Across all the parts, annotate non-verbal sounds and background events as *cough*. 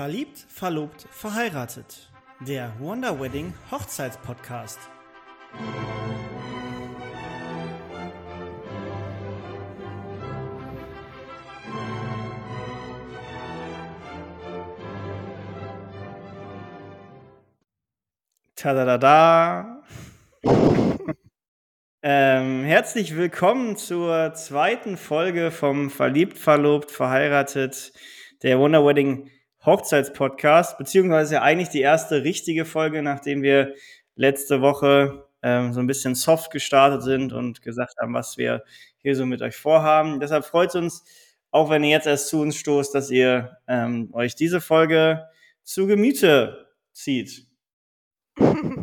Verliebt, verlobt, verheiratet. Der Wonder Wedding Hochzeitspodcast. Tadadada. *laughs* ähm, herzlich willkommen zur zweiten Folge vom Verliebt, Verlobt, Verheiratet, der Wonder Wedding Hochzeitspodcast, beziehungsweise eigentlich die erste richtige Folge, nachdem wir letzte Woche ähm, so ein bisschen soft gestartet sind und gesagt haben, was wir hier so mit euch vorhaben. Deshalb freut es uns, auch wenn ihr jetzt erst zu uns stoßt, dass ihr ähm, euch diese Folge zu Gemüte zieht. *laughs*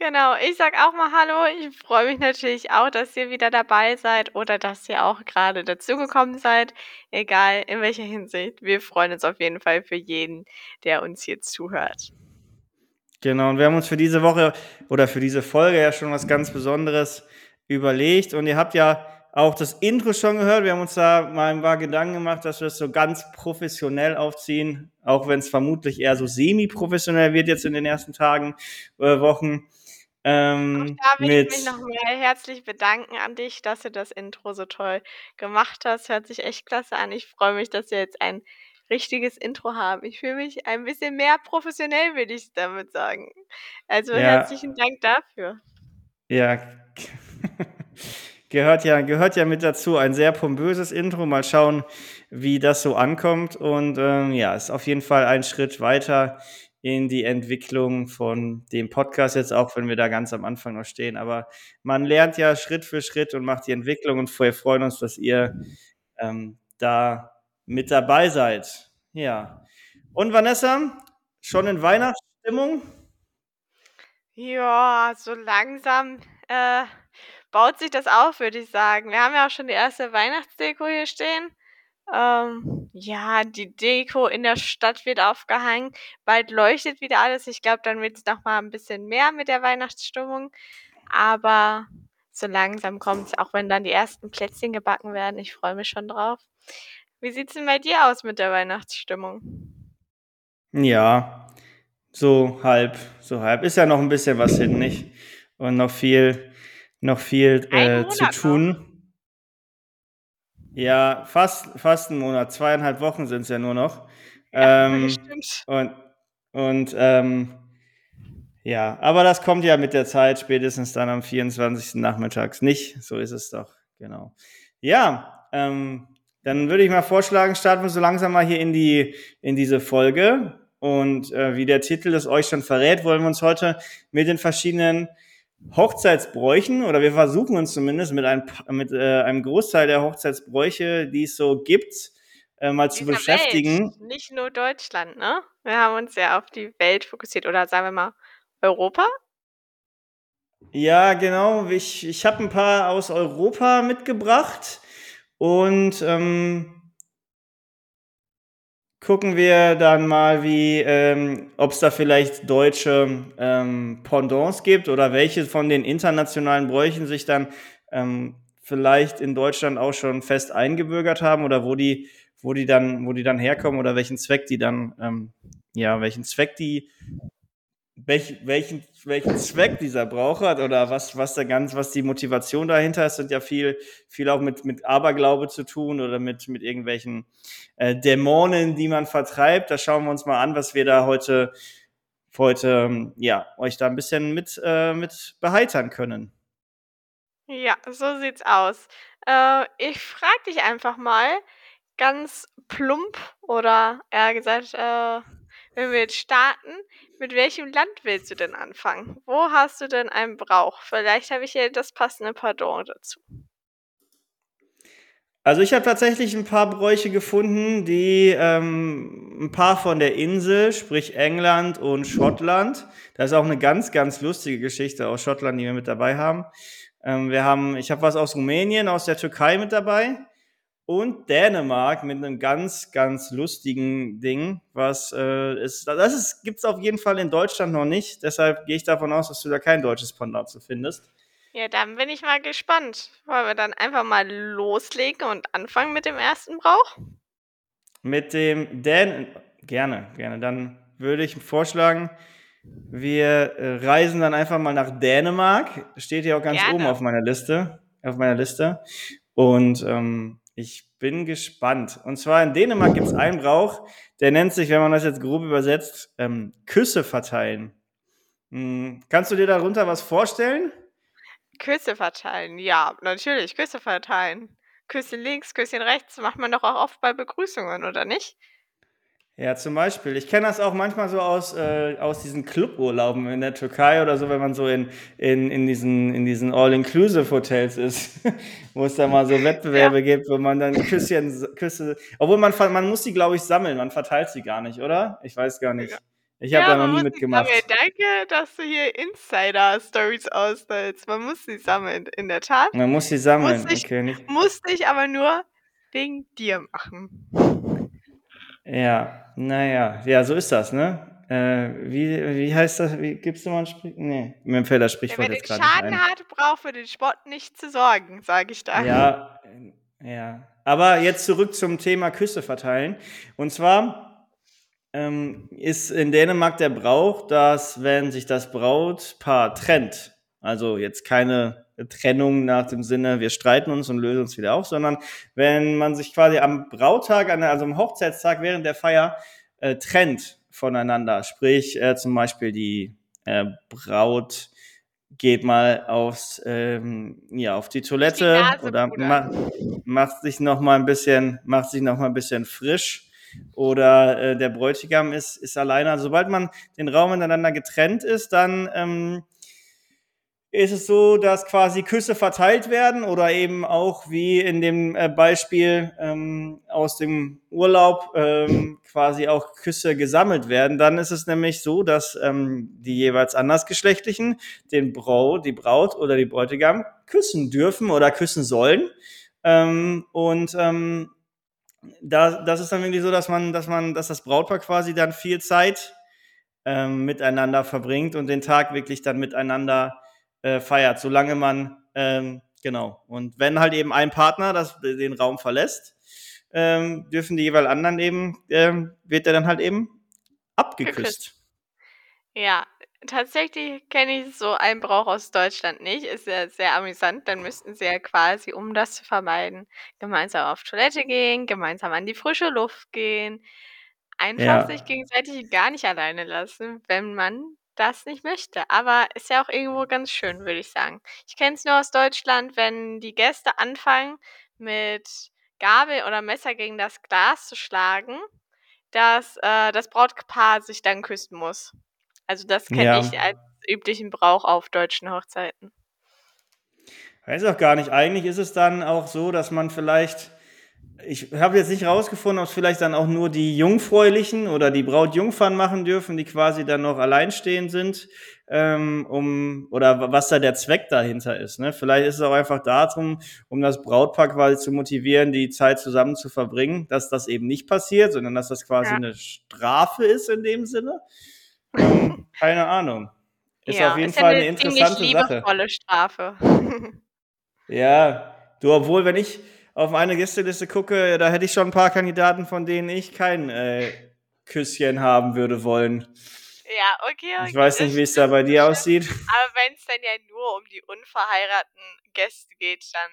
Genau, ich sag auch mal Hallo. Ich freue mich natürlich auch, dass ihr wieder dabei seid oder dass ihr auch gerade dazugekommen seid. Egal in welcher Hinsicht. Wir freuen uns auf jeden Fall für jeden, der uns hier zuhört. Genau, und wir haben uns für diese Woche oder für diese Folge ja schon was ganz Besonderes überlegt. Und ihr habt ja auch das Intro schon gehört. Wir haben uns da mal ein paar Gedanken gemacht, dass wir es so ganz professionell aufziehen, auch wenn es vermutlich eher so semi-professionell wird jetzt in den ersten Tagen, äh, Wochen. Ähm, auch da will ich mich nochmal herzlich bedanken an dich, dass du das Intro so toll gemacht hast. Hört sich echt klasse an. Ich freue mich, dass wir jetzt ein richtiges Intro haben. Ich fühle mich ein bisschen mehr professionell, würde ich damit sagen. Also ja. herzlichen Dank dafür. Ja, *laughs* gehört ja, gehört ja mit dazu. Ein sehr pompöses Intro. Mal schauen, wie das so ankommt. Und ähm, ja, ist auf jeden Fall ein Schritt weiter in die Entwicklung von dem Podcast jetzt, auch wenn wir da ganz am Anfang noch stehen. Aber man lernt ja Schritt für Schritt und macht die Entwicklung und wir freuen uns, dass ihr ähm, da mit dabei seid. Ja. Und Vanessa, schon in Weihnachtsstimmung? Ja, so langsam äh, baut sich das auf, würde ich sagen. Wir haben ja auch schon die erste Weihnachtsdeko hier stehen. Ähm, ja, die Deko in der Stadt wird aufgehangen. Bald leuchtet wieder alles. Ich glaube, dann wird es noch mal ein bisschen mehr mit der Weihnachtsstimmung. Aber so langsam kommt es, auch wenn dann die ersten Plätzchen gebacken werden. Ich freue mich schon drauf. Wie sieht es denn bei dir aus mit der Weihnachtsstimmung? Ja, so halb, so halb. Ist ja noch ein bisschen was hin, nicht? Und noch viel, noch viel äh, zu tun. Noch. Ja, fast, fast einen Monat. Zweieinhalb Wochen sind es ja nur noch. Ja, ähm, stimmt. Und, und ähm, ja, aber das kommt ja mit der Zeit, spätestens dann am 24. nachmittags nicht. So ist es doch, genau. Ja, ähm, dann würde ich mal vorschlagen, starten wir so langsam mal hier in die in diese Folge. Und äh, wie der Titel es euch schon verrät, wollen wir uns heute mit den verschiedenen Hochzeitsbräuchen oder wir versuchen uns zumindest mit einem, mit, äh, einem Großteil der Hochzeitsbräuche, die es so gibt, äh, mal zu beschäftigen. Welt. Nicht nur Deutschland, ne? Wir haben uns ja auf die Welt fokussiert oder sagen wir mal Europa. Ja, genau. Ich, ich habe ein paar aus Europa mitgebracht und ähm, gucken wir dann mal, wie, ähm, ob es da vielleicht deutsche ähm, Pendants gibt oder welche von den internationalen Bräuchen sich dann ähm, vielleicht in Deutschland auch schon fest eingebürgert haben oder wo die, wo die dann, wo die dann herkommen oder welchen Zweck die dann, ähm, ja, welchen Zweck die welch, welchen, welchen Zweck dieser Brauch hat oder was, was da ganz, was die Motivation dahinter ist, sind ja viel, viel auch mit, mit Aberglaube zu tun oder mit, mit irgendwelchen äh, Dämonen, die man vertreibt. Da schauen wir uns mal an, was wir da heute, heute, ähm, ja, euch da ein bisschen mit, äh, mit beheitern können. Ja, so sieht's aus. Äh, ich frage dich einfach mal ganz plump oder eher gesagt, äh, wenn wir jetzt starten, mit welchem Land willst du denn anfangen? Wo hast du denn einen Brauch? Vielleicht habe ich ja das passende Pardon dazu. Also ich habe tatsächlich ein paar Bräuche gefunden, die ähm, ein paar von der Insel, sprich England und Schottland. Da ist auch eine ganz, ganz lustige Geschichte aus Schottland, die wir mit dabei haben. Ähm, wir haben, ich habe was aus Rumänien, aus der Türkei mit dabei und Dänemark mit einem ganz, ganz lustigen Ding, was äh, ist, das gibt es auf jeden Fall in Deutschland noch nicht. Deshalb gehe ich davon aus, dass du da kein deutsches Pendant zu findest. Ja, dann bin ich mal gespannt. Wollen wir dann einfach mal loslegen und anfangen mit dem ersten Brauch? Mit dem Dän Gerne, gerne. Dann würde ich vorschlagen, wir äh, reisen dann einfach mal nach Dänemark. Steht ja auch ganz Gerne. oben auf meiner Liste. Auf meiner Liste. Und ähm, ich bin gespannt. Und zwar in Dänemark gibt es einen Brauch, der nennt sich, wenn man das jetzt grob übersetzt, ähm, Küsse verteilen. Hm, kannst du dir darunter was vorstellen? Küsse verteilen, ja, natürlich, Küsse verteilen. Küsschen links, Küsschen rechts macht man doch auch oft bei Begrüßungen, oder nicht? Ja, zum Beispiel. Ich kenne das auch manchmal so aus, äh, aus diesen Cluburlauben in der Türkei oder so, wenn man so in, in, in diesen, in diesen All-Inclusive-Hotels ist, *laughs* wo es da mal so Wettbewerbe ja. gibt, wo man dann Küsschen, Küsse, obwohl man, man muss die, glaube ich, sammeln, man verteilt sie gar nicht, oder? Ich weiß gar nicht. Ich habe ja, da noch nie mitgemacht. Sammeln. Danke, dass du hier Insider-Stories austeilst. Man muss sie sammeln, in der Tat. Man muss sie sammeln, muss ich, okay. Nicht. Musste ich aber nur wegen dir machen. Ja, naja, ja, so ist das, ne? Äh, wie, wie heißt das? Wie, gibt's da mal ein Sprichwort? Nee, mir fällt das Sprichwort Wer jetzt den gerade nicht Schaden ein. hat, braucht für den Spott nicht zu sorgen, sage ich da. Ja, äh, ja. Aber jetzt zurück zum Thema Küsse verteilen. Und zwar ähm, ist in Dänemark der Brauch, dass wenn sich das Brautpaar trennt, also jetzt keine Trennung nach dem Sinne, wir streiten uns und lösen uns wieder auf, sondern wenn man sich quasi am Brauttag, also am Hochzeitstag während der Feier äh, trennt voneinander, sprich äh, zum Beispiel die äh, Braut geht mal aufs, ähm, ja, auf die Toilette Die Nase, oder ma macht sich noch mal ein bisschen, macht sich noch mal ein bisschen frisch. Oder äh, der Bräutigam ist, ist alleine. Also sobald man den Raum miteinander getrennt ist, dann ähm, ist es so, dass quasi Küsse verteilt werden oder eben auch wie in dem äh, Beispiel ähm, aus dem Urlaub ähm, quasi auch Küsse gesammelt werden. Dann ist es nämlich so, dass ähm, die jeweils andersgeschlechtlichen den Braut, die Braut oder die Bräutigam küssen dürfen oder küssen sollen. Ähm, und ähm, da, das ist dann wirklich so, dass man, dass man, dass das Brautpaar quasi dann viel Zeit ähm, miteinander verbringt und den Tag wirklich dann miteinander äh, feiert, solange man, ähm, genau. Und wenn halt eben ein Partner das, den Raum verlässt, ähm, dürfen die jeweils anderen eben, ähm, wird er dann halt eben abgeküsst. Geküsst. Ja, tatsächlich kenne ich so einen Brauch aus Deutschland nicht. Ist ja sehr amüsant. Dann müssten sie ja quasi, um das zu vermeiden, gemeinsam auf Toilette gehen, gemeinsam an die frische Luft gehen. Einfach Ja. sich gegenseitig gar nicht alleine lassen, wenn man das nicht möchte. Aber ist ja auch irgendwo ganz schön, würde ich sagen. Ich kenne es nur aus Deutschland, wenn die Gäste anfangen, mit Gabel oder Messer gegen das Glas zu schlagen, dass äh, das Brautpaar sich dann küssen muss. Also das kenne Ja. ich als üblichen Brauch auf deutschen Hochzeiten. Weiß auch gar nicht. Eigentlich ist es dann auch so, dass man vielleicht, ich habe jetzt nicht rausgefunden, ob es vielleicht dann auch nur die Jungfräulichen oder die Brautjungfern machen dürfen, die quasi dann noch alleinstehend sind, ähm, um, oder wa- was da der Zweck dahinter ist. Ne? Vielleicht ist es auch einfach darum, um das Brautpaar quasi zu motivieren, die Zeit zusammen zu verbringen, dass das eben nicht passiert, sondern dass das quasi Ja. eine Strafe ist in dem Sinne. Ähm, *laughs* keine Ahnung. Ist ja, auf jeden ist Fall eine eine ziemlich interessante Sache. liebevolle Strafe. Ja, du, obwohl, wenn ich auf meine Gästeliste gucke, da hätte ich schon ein paar Kandidaten, von denen ich kein äh, Küsschen haben würde wollen. ja, okay, okay. Ich weiß nicht, wie es da bei dir aussieht. Aber wenn es dann ja nur um die unverheirateten Gäste geht, dann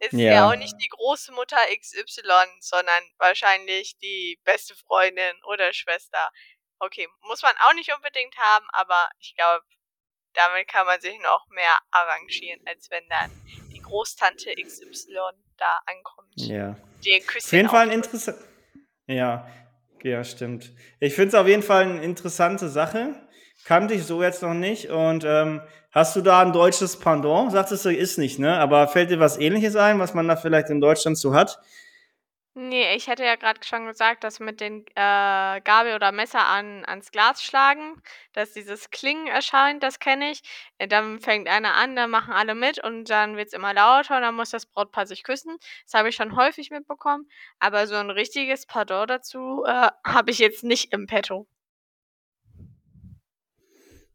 ist ja auch Ja, nicht die große Mutter XY, sondern wahrscheinlich die beste Freundin oder Schwester. Okay, muss man auch nicht unbedingt haben, aber ich glaube, damit kann man sich noch mehr arrangieren, als wenn dann die Großtante XY da ankommt. ja. Die Auf jeden Fall ein interessant. Ja, ja, stimmt. Ich finde es auf jeden Fall eine interessante Sache. Kannte ich so jetzt noch nicht. Und ähm, hast du da ein deutsches Pendant? Sagtest du, ist nicht, ne? Aber fällt dir was ähnliches ein, was man da vielleicht in Deutschland so hat? Nee, ich hätte ja gerade schon gesagt, dass mit den äh, Gabel oder Messer an, ans Glas schlagen, dass dieses Klingen erscheint, das kenne ich. Äh, Dann fängt einer an, dann machen alle mit und dann wird es immer lauter und dann muss das Brautpaar sich küssen. Das habe ich schon häufig mitbekommen, aber so ein richtiges Pardon dazu äh, habe ich jetzt nicht im Petto.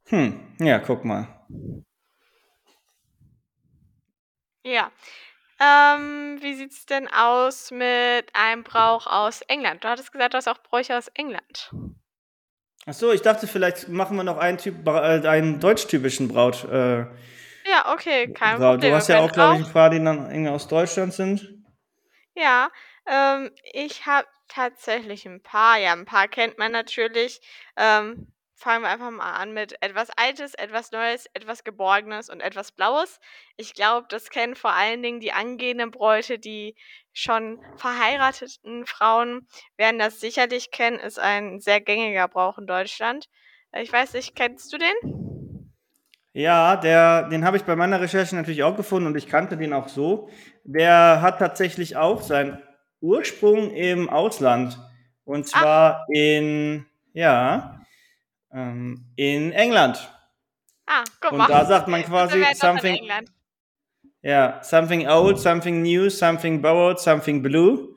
Hm, ja, guck mal. Ja, Ähm, wie sieht's denn aus mit einem Brauch aus England? Du hattest gesagt, du hast auch Bräuche aus England. Ach so, ich dachte, vielleicht machen wir noch einen Typ äh, einen deutschtypischen Braut äh, Ja, okay, kein Braut. Problem. Du hast ja auch, glaube ich, ein paar, die dann irgendwie aus Deutschland sind. Ja, ähm, ich habe tatsächlich 'n paar. Ja, 'n paar kennt man natürlich. Ähm, fangen wir einfach mal an mit etwas Altes, etwas Neues, etwas Geborgenes und etwas Blaues. Ich glaube, das kennen vor allen Dingen die angehenden Bräute, die schon verheirateten Frauen werden das sicherlich kennen, ist ein sehr gängiger Brauch in Deutschland. Äh, ich weiß nicht, kennst du den? Ja, der den habe ich bei meiner Recherche natürlich auch gefunden und ich kannte den auch so. Der hat tatsächlich auch seinen Ursprung im Ausland und Ach. zwar in ja, ähm, in England. Ah, guck Und mal. da sagt man quasi something ja, something old, something new, something borrowed, something blue.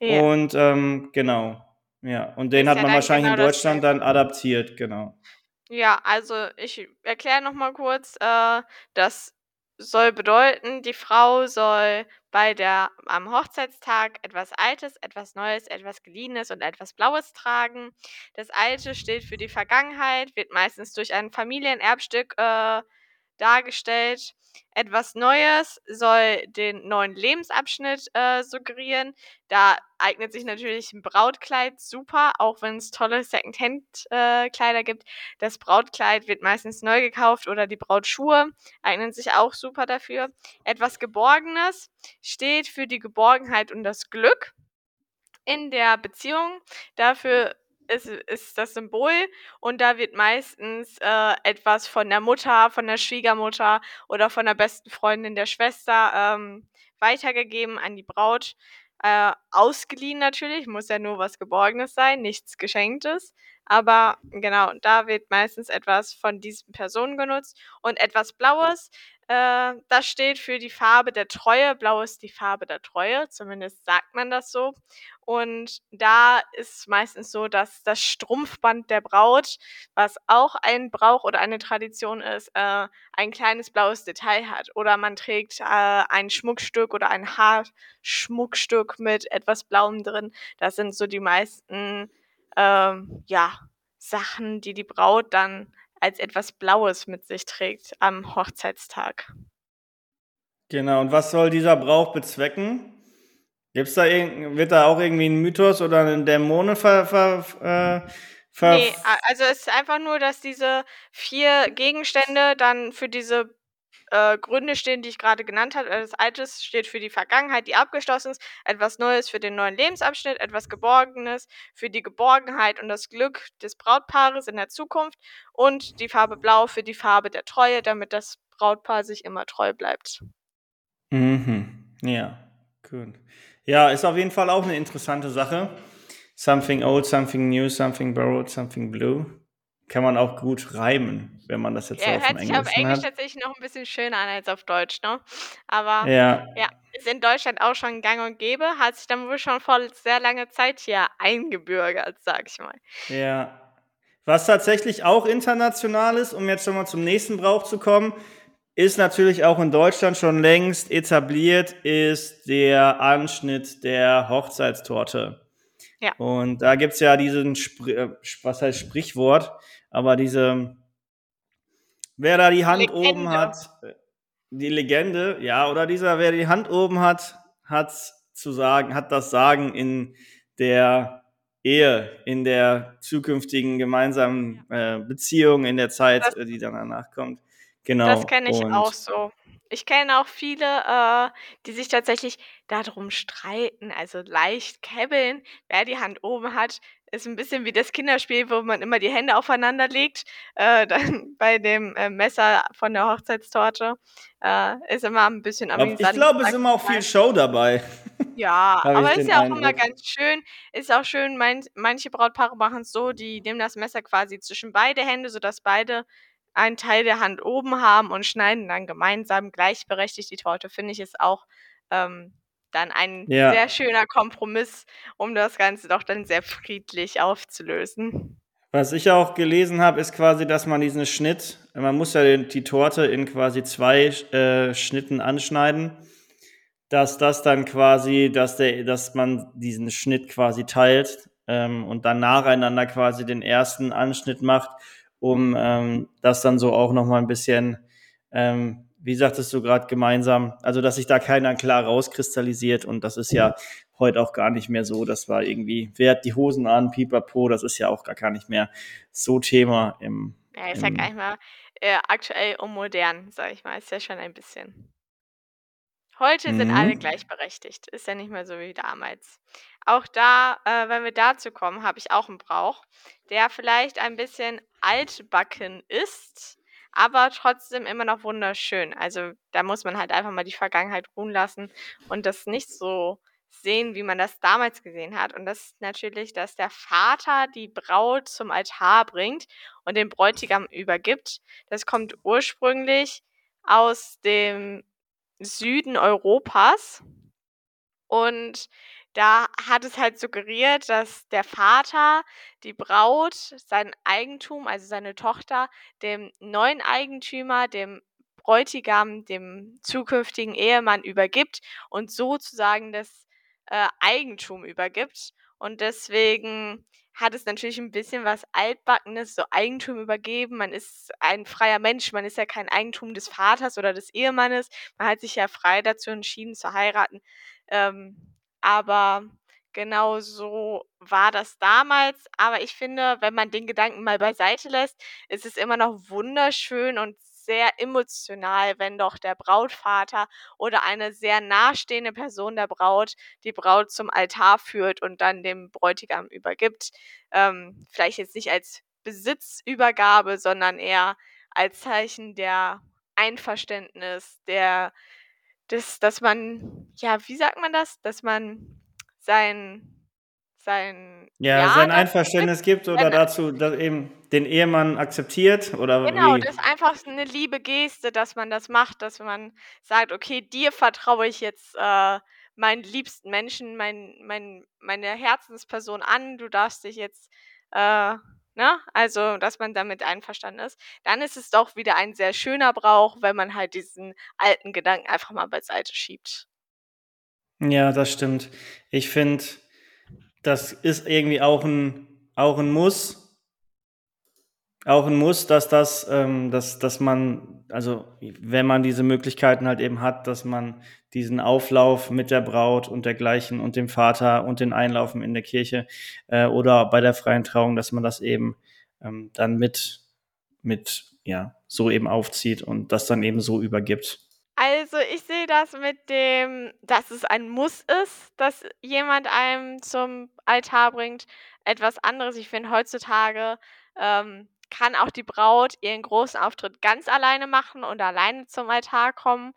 Ja. Und, ähm, genau. Ja, und den hat ja man wahrscheinlich genau in Deutschland dann adaptiert, genau. Ja, also ich erkläre noch mal kurz. Äh, das soll bedeuten, die Frau soll bei der am Hochzeitstag etwas Altes, etwas Neues, etwas Geliehenes und etwas Blaues tragen. Das Alte steht für die Vergangenheit, wird meistens durch ein Familienerbstück, äh, dargestellt. Etwas Neues soll den neuen Lebensabschnitt, äh, suggerieren. Da eignet sich natürlich 'n Brautkleid super, auch wenn's tolle Secondhand äh, gibt. Das Brautkleid wird meistens neu gekauft oder die Brautschuhe eignen sich auch super dafür. Etwas Geborgenes steht für die Geborgenheit und das Glück in der Beziehung. Dafür ist ist das Symbol und da wird meistens, äh, etwas von der Mutter, von der Schwiegermutter oder von der besten Freundin der Schwester, ähm, weitergegeben an die Braut. Äh, ausgeliehen natürlich, muss ja nur was Geborgenes sein, nichts Geschenktes. Aber genau, da wird meistens etwas von diesen Personen genutzt. Und etwas Blaues, äh, das steht für die Farbe der Treue. Blau ist die Farbe der Treue, zumindest sagt man das so. Und da ist meistens so, dass das Strumpfband der Braut, was auch ein Brauch oder eine Tradition ist, äh, ein kleines blaues Detail hat. Oder man trägt, äh, ein Schmuckstück oder ein Haarschmuckstück mit etwas Blauem drin. Das sind so die meisten, ähm, ja, Sachen, die die Braut dann als etwas Blaues mit sich trägt am Hochzeitstag. Genau, und was soll dieser Brauch bezwecken? Gibt's da irgend wird da auch irgendwie 'n Mythos oder 'ne Dämonen ver ver äh, Ne, verf a also es ist einfach nur, dass diese 4 Gegenstände dann für diese, äh, Gründe stehen, die ich grade genannt habe. Etwas Altes steht für die Vergangenheit, die abgeschlossen ist, etwas Neues für den neuen Lebensabschnitt, etwas Geborgenes für die Geborgenheit und das Glück des Brautpaares in der Zukunft und die Farbe Blau für die Farbe der Treue, damit das Brautpaar sich immer treu bleibt. Mhm, ja, gut. Ja, ist auf jeden Fall auch 'ne interessante Sache. Something old, something new, something borrowed, something blue. Kann man auch gut reimen, wenn man das jetzt so Ja, aufm hört sich auf Englisch hat. tatsächlich noch 'n bisschen schöner an als auf Deutsch, ne? Aber Ja. ja, ist in Deutschland auch schon gang und gäbe, hat sich dann wohl schon vor sehr langer Zeit hier eingebürgert, sage ich mal. Ja. Was tatsächlich auch international ist, um jetzt schon mal zum nächsten Brauch zu kommen, ist natürlich auch in Deutschland schon längst etabliert, ist der Anschnitt der Hochzeitstorte. Ja. Und da gibt's ja diesen Spr äh, was heißt Sprichwort, aber diese wer da die Hand oben Legende. hat äh, die Legende, ja, oder dieser wer die Hand oben hat, hat's zu sagen hat das Sagen in der Ehe, in der zukünftigen gemeinsamen, äh, Beziehung, in der Zeit, Das die danach kommt. Das Genau, kenne ich auch und so. Ich kenne auch viele, äh, die sich tatsächlich da drum streiten, also leicht käbbeln, wer die Hand oben hat. Ist 'n bisschen wie das Kinderspiel, wo man immer die Hände aufeinander legt, äh, *laughs* dann bei dem, äh, Messer von der Hochzeitstorte. Äh, ist immer 'n bisschen Ob ich amüsant, glaube, es ist immer auch viel. Show dabei, *laughs* Ja, aber ist ja auch immer Eindruck. ganz schön. Ist auch schön, meint manche Brautpaare machen's so, die nehmen das Messer quasi zwischen beide Hände, sodass beide einen Teil der Hand oben haben und schneiden dann gemeinsam gleichberechtigt die Torte. Finde ich, ist auch, ähm, dann ein sehr Ja. schöner Kompromiss, um das Ganze doch dann sehr friedlich aufzulösen. Was ich auch gelesen habe, ist quasi, dass man diesen Schnitt man muss ja die Torte in quasi 2 Sch äh, Schnitten anschneiden, dass das dann quasi, dass der, dass man diesen Schnitt quasi teilt ähm, und dann nacheinander quasi den ersten Anschnitt macht, um ähm, das dann so auch nochmal ein bisschen, ähm, wie sagtest du gerade, gemeinsam, also dass sich da keiner klar rauskristallisiert und das ist ja heute auch gar nicht mehr so. Das war irgendwie, wer hat die Hosen an, pipapo, das ist ja auch gar nicht mehr so Thema im. Ja, ist ja im gar nicht mal äh, aktuell und modern, sag ich mal. Ist ja schon ein bisschen. Heute sind alle mhm. gleichberechtigt. Ist ja nicht mehr so wie damals. Auch da, äh, wenn wir dazu kommen, habe ich auch einen Brauch, der vielleicht ein bisschen altbacken ist, aber trotzdem immer noch wunderschön. Also da muss man halt einfach mal die Vergangenheit ruhen lassen und das nicht so sehen, wie man das damals gesehen hat. Und das ist natürlich, dass der Vater die Braut zum Altar bringt und den Bräutigam übergibt. Das kommt ursprünglich aus dem Süden Europas. Und da hat es halt suggeriert, dass der Vater die Braut, sein Eigentum, also seine Tochter, dem neuen Eigentümer, dem Bräutigam, dem zukünftigen Ehemann übergibt und sozusagen das äh, Eigentum übergibt. Und deswegen hat es natürlich ein bisschen was Altbackenes, so Eigentum übergeben. Man ist ein freier Mensch, man ist ja kein Eigentum des Vaters oder des Ehemannes. Man hat sich ja frei dazu entschieden zu heiraten. Ähm, aber genau so war das damals. Aber ich finde, wenn man den Gedanken mal beiseite lässt, ist es immer noch wunderschön und sehr emotional, wenn doch der Brautvater oder eine sehr nahestehende Person der Braut die Braut zum Altar führt und dann dem Bräutigam übergibt. Ähm, vielleicht jetzt nicht als Besitzübergabe, sondern eher als Zeichen der Einverständnis, der, des, dass man, ja, wie sagt man das? Dass man sein, sein Ja, Ja sein gibt, Einverständnis gibt oder dazu, dass eben den Ehemann akzeptiert oder Genau, das wie? ist einfach s 'ne liebe Geste, dass man das macht, dass man sagt: „Okay, dir vertraue ich jetzt, äh, meinen liebsten Menschen, mein mein meine Herzensperson an. Du darfst dich jetzt, äh“ ne? Also, dass man damit einverstanden ist. Dann ist es doch wieder ein sehr schöner Brauch, wenn man halt diesen alten Gedanken einfach mal beiseite schiebt. Ja, das stimmt. Ich finde, das ist irgendwie auch ein auch ein Muss auch ein Muss, dass das ähm, dass dass man also, wenn man diese Möglichkeiten halt eben hat, dass man diesen Auflauf mit der Braut und dergleichen und dem Vater und den Einlaufen in der Kirche, äh, oder bei der freien Trauung, dass man das eben, ähm, dann mit mit ja, so eben aufzieht und das dann eben so übergibt. Also, ich sehe das mit dem dass es ein Muss ist, dass jemand einem zum Altar bringt, etwas anderes. Ich finde, heutzutage, ähm, kann auch die Braut ihren großen Auftritt ganz alleine machen und alleine zum Altar kommen.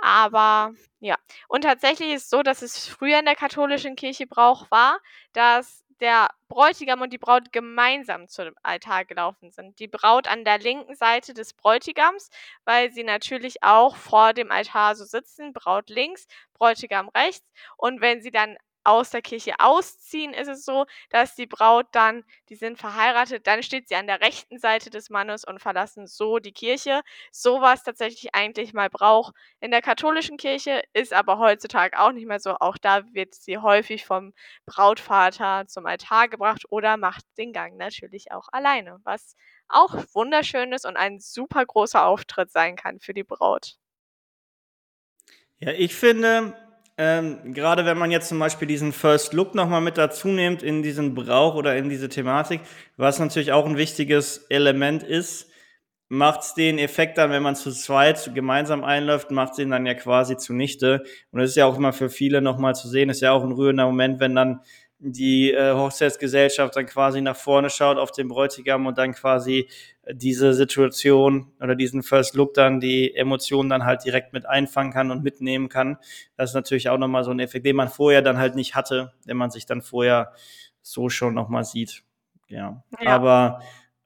Aber ja. Und tatsächlich ist es so, dass es früher in der katholischen Kirche Brauch war, dass der Bräutigam und die Braut gemeinsam zum Altar gelaufen sind. Die Braut an der linken Seite des Bräutigams weil sie natürlich auch vor dem Altar so sitzen, Braut links, Bräutigam rechts. Und wenn sie dann aus der Kirche ausziehen, ist es so, dass die Braut dann die sind verheiratet, dann steht sie an der rechten Seite des Mannes und verlassen so die Kirche. So war's tatsächlich eigentlich mal Brauch in der katholischen Kirche, ist aber heutzutage auch nicht mehr so. Auch da wird sie häufig vom Brautvater zum Altar gebracht oder macht den Gang natürlich auch alleine, was auch wunderschön ist und ein super großer Auftritt sein kann für die Braut. Ja, ich finde, ähm, grade wenn man jetzt zum Beispiel diesen First Look noch mal mit dazu nimmt in diesen Brauch oder in diese Thematik, was natürlich auch ein wichtiges Element ist, macht's den Effekt dann, wenn man zu zweit gemeinsam einläuft, macht's den dann ja quasi zunichte. Und das ist ja auch immer für viele noch mal zu sehen, ist ja auch ein rührender Moment, wenn dann die äh, Hochzeitsgesellschaft dann quasi nach vorne schaut auf den Bräutigam und dann quasi diese Situation oder diesen First Look dann die Emotionen dann halt direkt mit einfangen kann und mitnehmen kann. Das ist natürlich auch nochmal so ein Effekt, den man vorher dann halt nicht hatte, wenn man sich dann vorher so schon nochmal sieht. Ja, Ja. aber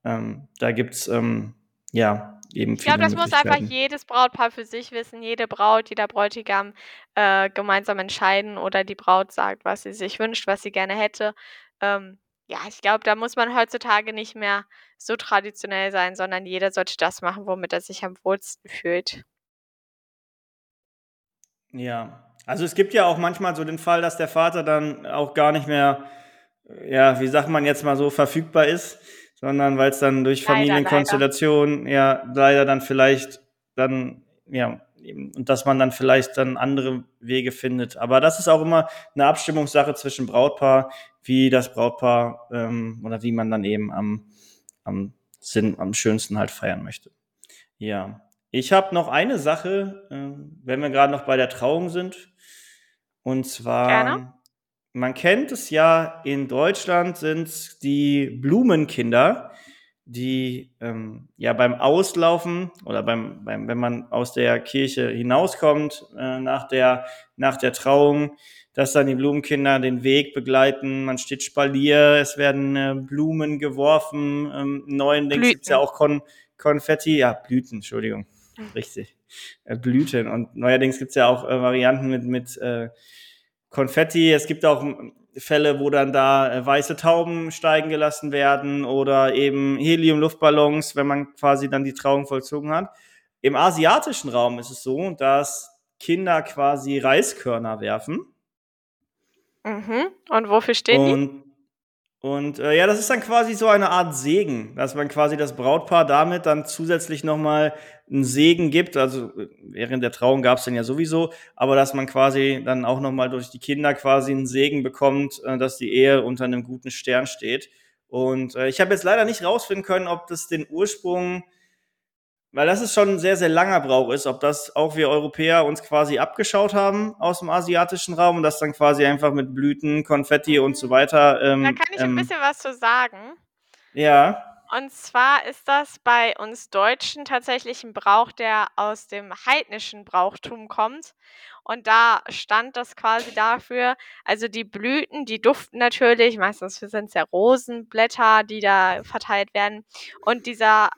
ähm, da gibt's ähm, ja eben Ich glaube, viele das muss einfach jedes Brautpaar für sich wissen, jede Braut, jeder Bräutigam, äh, gemeinsam entscheiden oder die Braut sagt, was sie sich wünscht, was sie gerne hätte. Ähm, ja, ich glaube, da muss man heutzutage nicht mehr so traditionell sein, sondern jeder sollte das machen, womit er sich am wohlsten fühlt. Ja, Also es gibt ja auch manchmal so den Fall, dass der Vater dann auch gar nicht mehr, ja, wie sagt man jetzt mal so, verfügbar ist, sondern weil es dann durch Familienkonstellationen ja leider dann vielleicht dann, ja, und dass man dann vielleicht dann andere Wege findet. Aber das ist auch immer eine Abstimmungssache zwischen Brautpaar, wie das Brautpaar ähm, oder wie man dann eben am, am Sinn, am schönsten halt feiern möchte. Ja. Ich habe noch eine Sache, äh, wenn wir gerade noch bei der Trauung sind. Und zwar, Gerne. Man kennt es ja, in Deutschland sind die Blumenkinder die ähm, ja beim Auslaufen oder beim, beim, wenn man aus der Kirche hinauskommt äh, nach, der, nach der Trauung, dass dann die Blumenkinder den Weg begleiten, man steht Spalier, es werden äh, Blumen geworfen, ähm, neuerdings gibt es ja auch Kon Konfetti, ja, Blüten, Entschuldigung, hm. richtig, äh, Blüten. Und neuerdings gibt es ja auch äh, Varianten mit, mit äh, Konfetti, es gibt auch Fälle, wo dann da äh, weiße Tauben steigen gelassen werden oder eben Helium-Luftballons, wenn man quasi dann die Trauung vollzogen hat. Im asiatischen Raum ist es so, dass Kinder quasi Reiskörner werfen. Mhm. Und wofür stehen Und die? Und äh, ja, das ist dann quasi so eine Art Segen, dass man quasi das Brautpaar damit dann zusätzlich nochmal einen Segen gibt. Also während der Trauung gab es dann ja sowieso, aber dass man quasi dann auch nochmal durch die Kinder quasi einen Segen bekommt, äh, dass die Ehe unter einem guten Stern steht. Und äh, ich habe jetzt leider nicht rausfinden können, ob das den Ursprung weil das ist schon ein sehr, sehr langer Brauch ist, ob das auch wir Europäer uns quasi abgeschaut haben aus dem asiatischen Raum und das dann quasi einfach mit Blüten, Konfetti und so weiter. Ähm, da kann ich ein ähm, bisschen was zu sagen. Ja. Und zwar ist das bei uns Deutschen tatsächlich ein Brauch, der aus dem heidnischen Brauchtum kommt. Und da stand das quasi dafür, also die Blüten, die duften natürlich, meistens sind es ja Rosenblätter, die da verteilt werden. Und dieser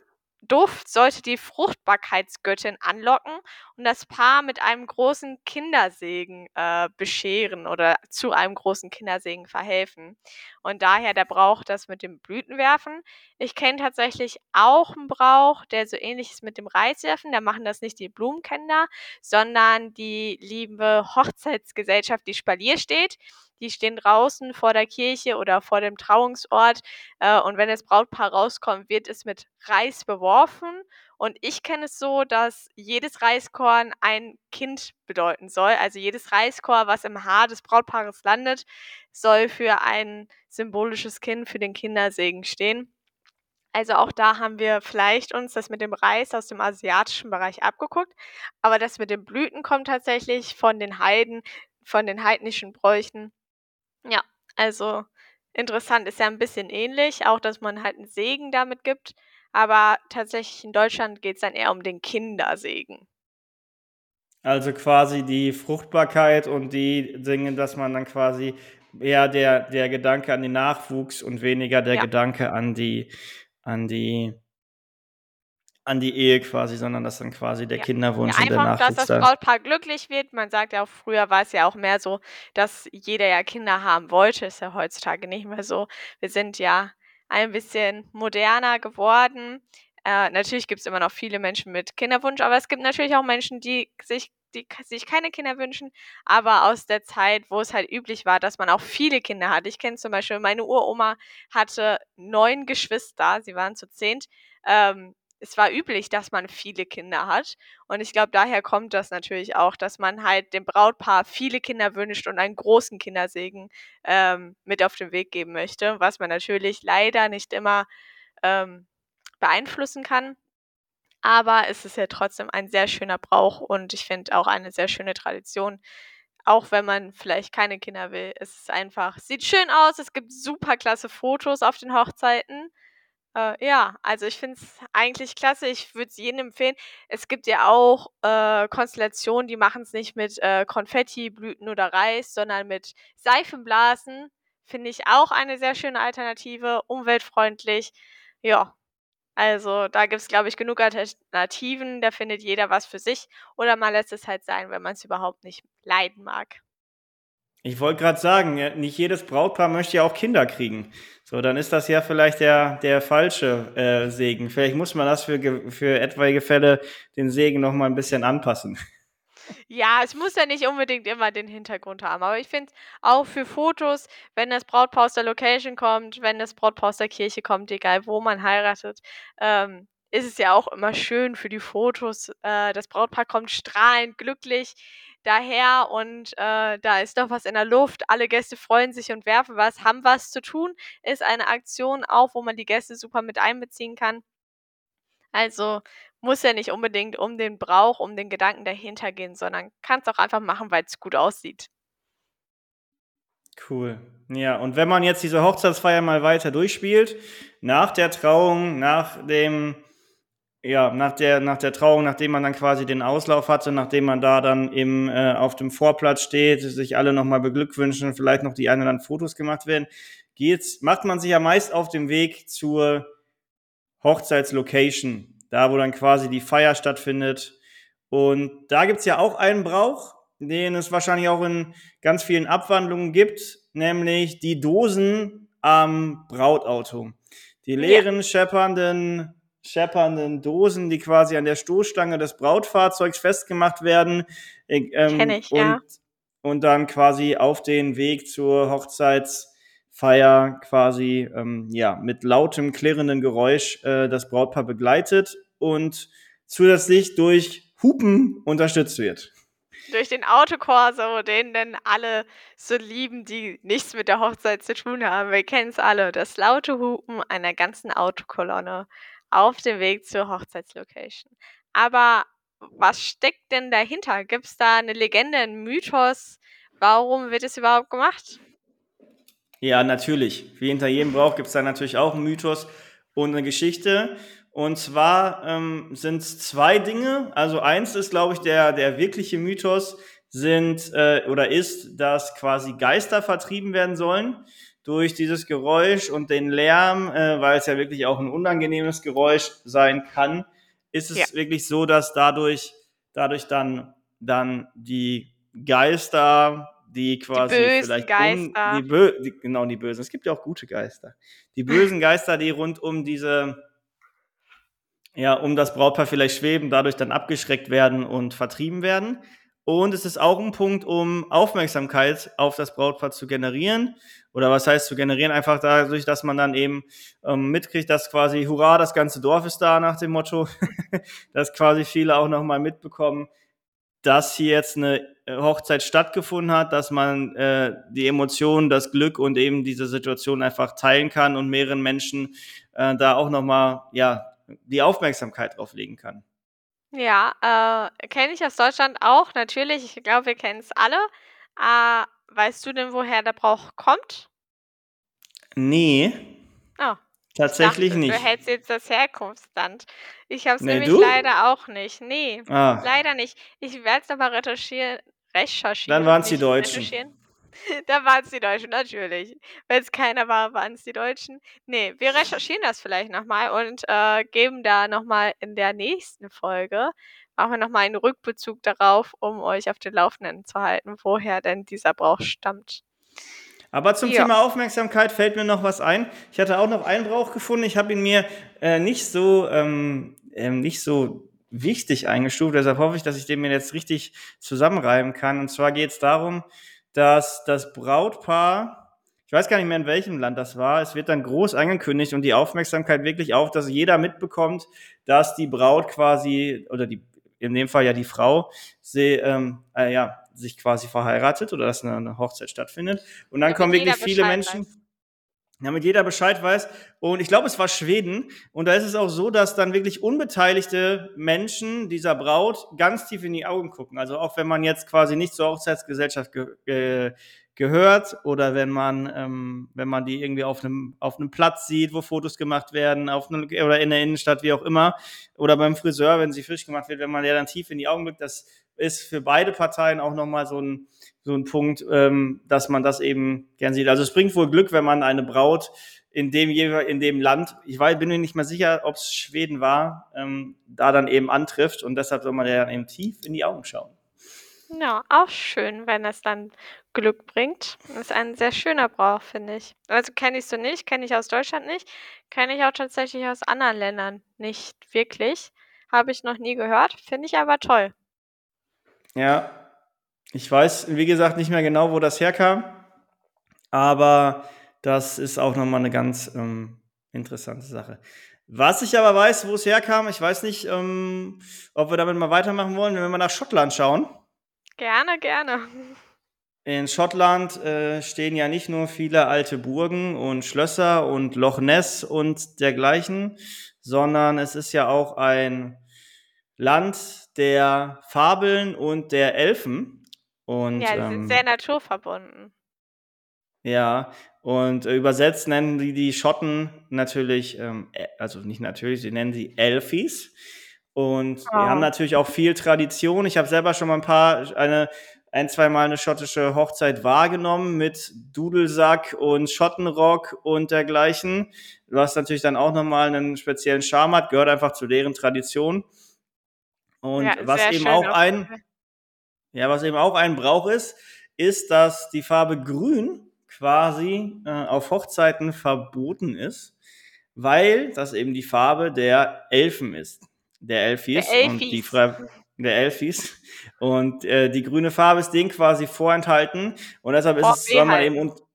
Duft sollte die Fruchtbarkeitsgöttin anlocken und das Paar mit einem großen Kindersegen äh, bescheren oder zu einem großen Kindersegen verhelfen. Und daher der Brauch, das mit dem Blütenwerfen. Ich kenne tatsächlich auch einen Brauch, der so ähnlich ist mit dem Reiswerfen. Da machen das nicht die Blumenkinder, sondern die liebe Hochzeitsgesellschaft, die Spalier steht. Die stehen draußen vor der Kirche oder vor dem Trauungsort. Äh, und wenn das Brautpaar rauskommt, wird es mit Reis beworfen. Und ich kenne es so, dass jedes Reiskorn ein Kind bedeuten soll. Also jedes Reiskorn, was im Haar des Brautpaares landet, soll für ein symbolisches Kind, für den Kindersegen stehen. Also auch da haben wir vielleicht uns das mit dem Reis aus dem asiatischen Bereich abgeguckt. Aber das mit den Blüten kommt tatsächlich von den Heiden, von den heidnischen Bräuchen. Ja, also interessant, ist ja ein bisschen ähnlich, auch dass man halt einen Segen damit gibt, aber tatsächlich in Deutschland geht es dann eher um den Kindersegen. Also quasi die Fruchtbarkeit und die Dinge, dass man dann quasi eher der der Gedanke an den Nachwuchs und weniger der Ja. Gedanke an die an die an die Ehe quasi, sondern dass dann quasi der Ja. Kinderwunsch Ja, und der einfach, dass das da Brautpaar glücklich wird. Man sagt ja auch, früher war es ja auch mehr so, dass jeder ja Kinder haben wollte. Ist ja heutzutage nicht mehr so. Wir sind ja ein bisschen moderner geworden. Äh, natürlich es immer noch viele Menschen mit Kinderwunsch, aber es gibt natürlich auch Menschen, die sich die sich keine Kinder wünschen, aber aus der Zeit, wo es halt üblich war, dass man auch viele Kinder hat. Ich kenne zum Beispiel, meine Uroma hatte neun Geschwister, sie waren zu zehnt. Ähm, es war üblich, dass man viele Kinder hat. Und ich glaube, daher kommt das natürlich auch, dass man halt dem Brautpaar viele Kinder wünscht und einen großen Kindersegen ähm, mit auf den Weg geben möchte, was man natürlich leider nicht immer ähm, beeinflussen kann. Aber es ist ja trotzdem ein sehr schöner Brauch und ich finde auch eine sehr schöne Tradition. Auch wenn man vielleicht keine Kinder will. Es ist einfach, sieht schön aus. Es gibt super klasse Fotos auf den Hochzeiten. Äh, ja, also ich finde es eigentlich klasse. Ich würde es jedem empfehlen. Es gibt ja auch äh, Konstellationen, die machen es nicht mit äh, Konfetti, Blüten oder Reis, sondern mit Seifenblasen. Finde ich auch eine sehr schöne Alternative, umweltfreundlich. Ja, also da gibt es, glaube ich, genug Alternativen. Da findet jeder was für sich. Oder man lässt es halt sein, wenn man es überhaupt nicht leiden mag. Ich wollte gerade sagen, nicht jedes Brautpaar möchte ja auch Kinder kriegen. So, dann ist das ja vielleicht der, der falsche äh, Segen. Vielleicht muss man das für, für etwaige Fälle den Segen noch mal ein bisschen anpassen. Ja, es muss ja nicht unbedingt immer den Hintergrund haben, aber ich finde auch für Fotos, wenn das Brautpaar aus der Location kommt, wenn das Brautpaar aus der Kirche kommt, egal wo man heiratet, ähm, ist es ja auch immer schön für die Fotos. Äh, das Brautpaar kommt strahlend glücklich daher und, äh, da ist doch was in der Luft. Alle Gäste freuen sich und werfen was, haben was zu tun. Ist eine Aktion auch, wo man die Gäste super mit einbeziehen kann. Also, muss ja nicht unbedingt um den Brauch, um den Gedanken dahinter gehen, sondern kann's auch einfach machen, weil's gut aussieht. Cool. Ja, und wenn man jetzt diese Hochzeitsfeier mal weiter durchspielt, nach der Trauung, nach dem ja, nach der nach der Trauung, nachdem man dann quasi den Auslauf hatte, nachdem man da dann im äh, auf dem Vorplatz steht, sich alle noch mal beglückwünschen, vielleicht noch die ein oder anderen Fotos gemacht werden, geht's macht man sich ja meist auf den Weg zur Hochzeitslocation, da wo dann quasi die Feier stattfindet. Und da gibt's ja auch einen Brauch, den es wahrscheinlich auch in ganz vielen Abwandlungen gibt, nämlich die Dosen am Brautauto. Die leeren, Ja. scheppernden scheppernden Dosen, die quasi an der Stoßstange des Brautfahrzeugs festgemacht werden, äh, Kenne ähm, ich, und ja. und dann quasi auf den Weg zur Hochzeitsfeier quasi, ähm, ja, mit lautem, klirrenden Geräusch, äh, das Brautpaar begleitet und zusätzlich durch Hupen unterstützt wird. Durch den Autokorso, den dann alle so lieben, die nichts mit der Hochzeit zu tun haben. Wir kennen's alle, das laute Hupen einer ganzen Autokolonne auf dem Weg zur Hochzeitslocation. Aber was steckt denn dahinter? Gibt's da 'ne Legende, 'n Mythos? Warum wird es überhaupt gemacht? Ja, natürlich. Wie hinter jedem Brauch gibt's da natürlich auch 'n Mythos und 'ne Geschichte. Und zwar, ähm, sind's 2 Dinge. Also, eins ist, glaube ich, der der wirkliche Mythos sind, äh oder ist, dass quasi Geister vertrieben werden sollen durch dieses Geräusch und den Lärm, äh, weil's ja wirklich auch 'n unangenehmes Geräusch sein kann, ist Ja. es wirklich so, dass dadurch dadurch dann dann die Geister, die Die quasi bösen vielleicht um die Geister. bö die genau, die Bösen. Es gibt ja auch gute Geister. Die bösen Geister, die rund um diese ja, um das Brautpaar vielleicht schweben, dadurch dann abgeschreckt werden und vertrieben werden. Und es ist auch 'n Punkt, um Aufmerksamkeit auf das Brautpaar zu generieren. Oder was heißt zu generieren? Einfach dadurch, dass man dann eben, ähm, mitkriegt, dass quasi: „Hurra, das ganze Dorf ist da“, nach dem Motto. *laughs* Dass quasi viele auch noch mal mitbekommen, dass hier jetzt 'ne, äh, Hochzeit stattgefunden hat, dass man, äh, die Emotionen, das Glück und eben diese Situation einfach teilen kann und mehreren Menschen, äh, da auch noch mal, ja, die Aufmerksamkeit drauf legen kann. Ja, äh, kenne ich aus Deutschland auch, natürlich. Ich glaube, wir kennen's alle. Ah, weißt du denn, woher der Brauch kommt? Ne. Oh, ich Tatsächlich dachte, du nicht. hättest jetzt das Herkunftsland. Ich habe es Ne, nämlich du? leider auch nicht. Ne, Ah. leider nicht. Ich werde es aber retuschieren Dann recherchieren, waren's die nicht Deutschen. *laughs* retuschieren. Dann waren's die Deutschen, natürlich. Wenn's keiner war, waren's die Deutschen. Ne, wir recherchieren das vielleicht noch mal und, äh, geben da noch mal in der nächsten Folge machen wir noch mal einen Rückbezug darauf, um euch auf den Laufenden zu halten, woher denn dieser Brauch stammt. Aber zum Ja. Thema Aufmerksamkeit fällt mir noch was ein. Ich hatte auch noch einen Brauch gefunden. Ich habe ihn mir, äh, nicht so, ähm ähm, nicht so wichtig eingestuft, deshalb hoffe ich, dass ich den mir jetzt richtig zusammenreimen kann. Und zwar geht's darum, dass das Brautpaar ich weiß gar nicht mehr, in welchem Land das war. Es wird dann groß angekündigt und die Aufmerksamkeit wirklich auf, dass jeder mitbekommt, dass die Braut quasi oder die in dem Fall ja die Frau, sie, ähm, äh, ja, sich quasi verheiratet oder dass 'ne 'ne Hochzeit stattfindet. Und dann Damit kommen wirklich viele Menschen weiß. Damit jeder Bescheid weiß. Und ich glaube, es war Schweden. Und da ist es auch so, dass dann wirklich unbeteiligte Menschen dieser Braut ganz tief in die Augen gucken. Also, auch wenn man jetzt quasi nicht zur Hochzeitsgesellschaft ge äh, gehört oder wenn man ähm, wenn man die irgendwie auf 'nem auf 'nem Platz sieht, wo Fotos gemacht werden, auf 'nem oder in der Innenstadt, wie auch immer, oder beim Friseur, wenn sie frisch gemacht wird, wenn man der dann tief in die Augen blickt, das ist für beide Parteien auch noch mal so 'n so 'n Punkt, ähm, dass man das eben gern sieht. Also, es bringt wohl Glück, wenn man eine Braut in dem in dem Land ich wei bin mir nicht mehr sicher, ob's Schweden war, ähm, da dann eben antrifft und deshalb soll man der dann eben tief in die Augen schauen. Ja, auch schön, wenn es dann Glück bringt. Ist ein sehr schöner Brauch, finde ich. Also, kenne ich so nicht, kenne ich aus Deutschland nicht, kenne ich auch tatsächlich aus anderen Ländern nicht wirklich. Habe ich noch nie gehört, finde ich aber toll. Ja, ich weiß, wie gesagt, nicht mehr genau, wo das herkam, aber das ist auch noch mal 'ne ganz, ähm, interessante Sache. Was ich aber weiß, wo es herkam, ich weiß nicht, ähm, ob wir damit mal weitermachen wollen, wenn wir mal nach Schottland schauen. Gerne, gerne. In Schottland, äh, stehen ja nicht nur viele alte Burgen und Schlösser und Loch Ness und dergleichen, sondern es ist ja auch ein Land der Fabeln und der Elfen und, Ja, die sind sehr ähm naturverbunden. Ja, und übersetzt nennen die die Schotten natürlich, ähm, äh also nicht natürlich, sie nennen sie Elfies und die haben Oh. natürlich auch viel Tradition. Ich habe selber schon mal 'n paar eine ein zweimal 'ne schottische Hochzeit wahrgenommen mit Dudelsack und Schottenrock und dergleichen, was natürlich dann auch noch mal 'nen speziellen Charme hat, gehört einfach zu deren Tradition. Und Ja, was eben auch ein Fall. ja, was eben auch ein Brauch ist, ist, dass die Farbe Grün quasi, äh, auf Hochzeiten verboten ist, weil das eben die Farbe der Elfen ist, der Der Elfies und die. Fra der Elfies und, äh, die grüne Farbe ist denen quasi vorenthalten und deshalb ist es soll man eben Vorbehalten. und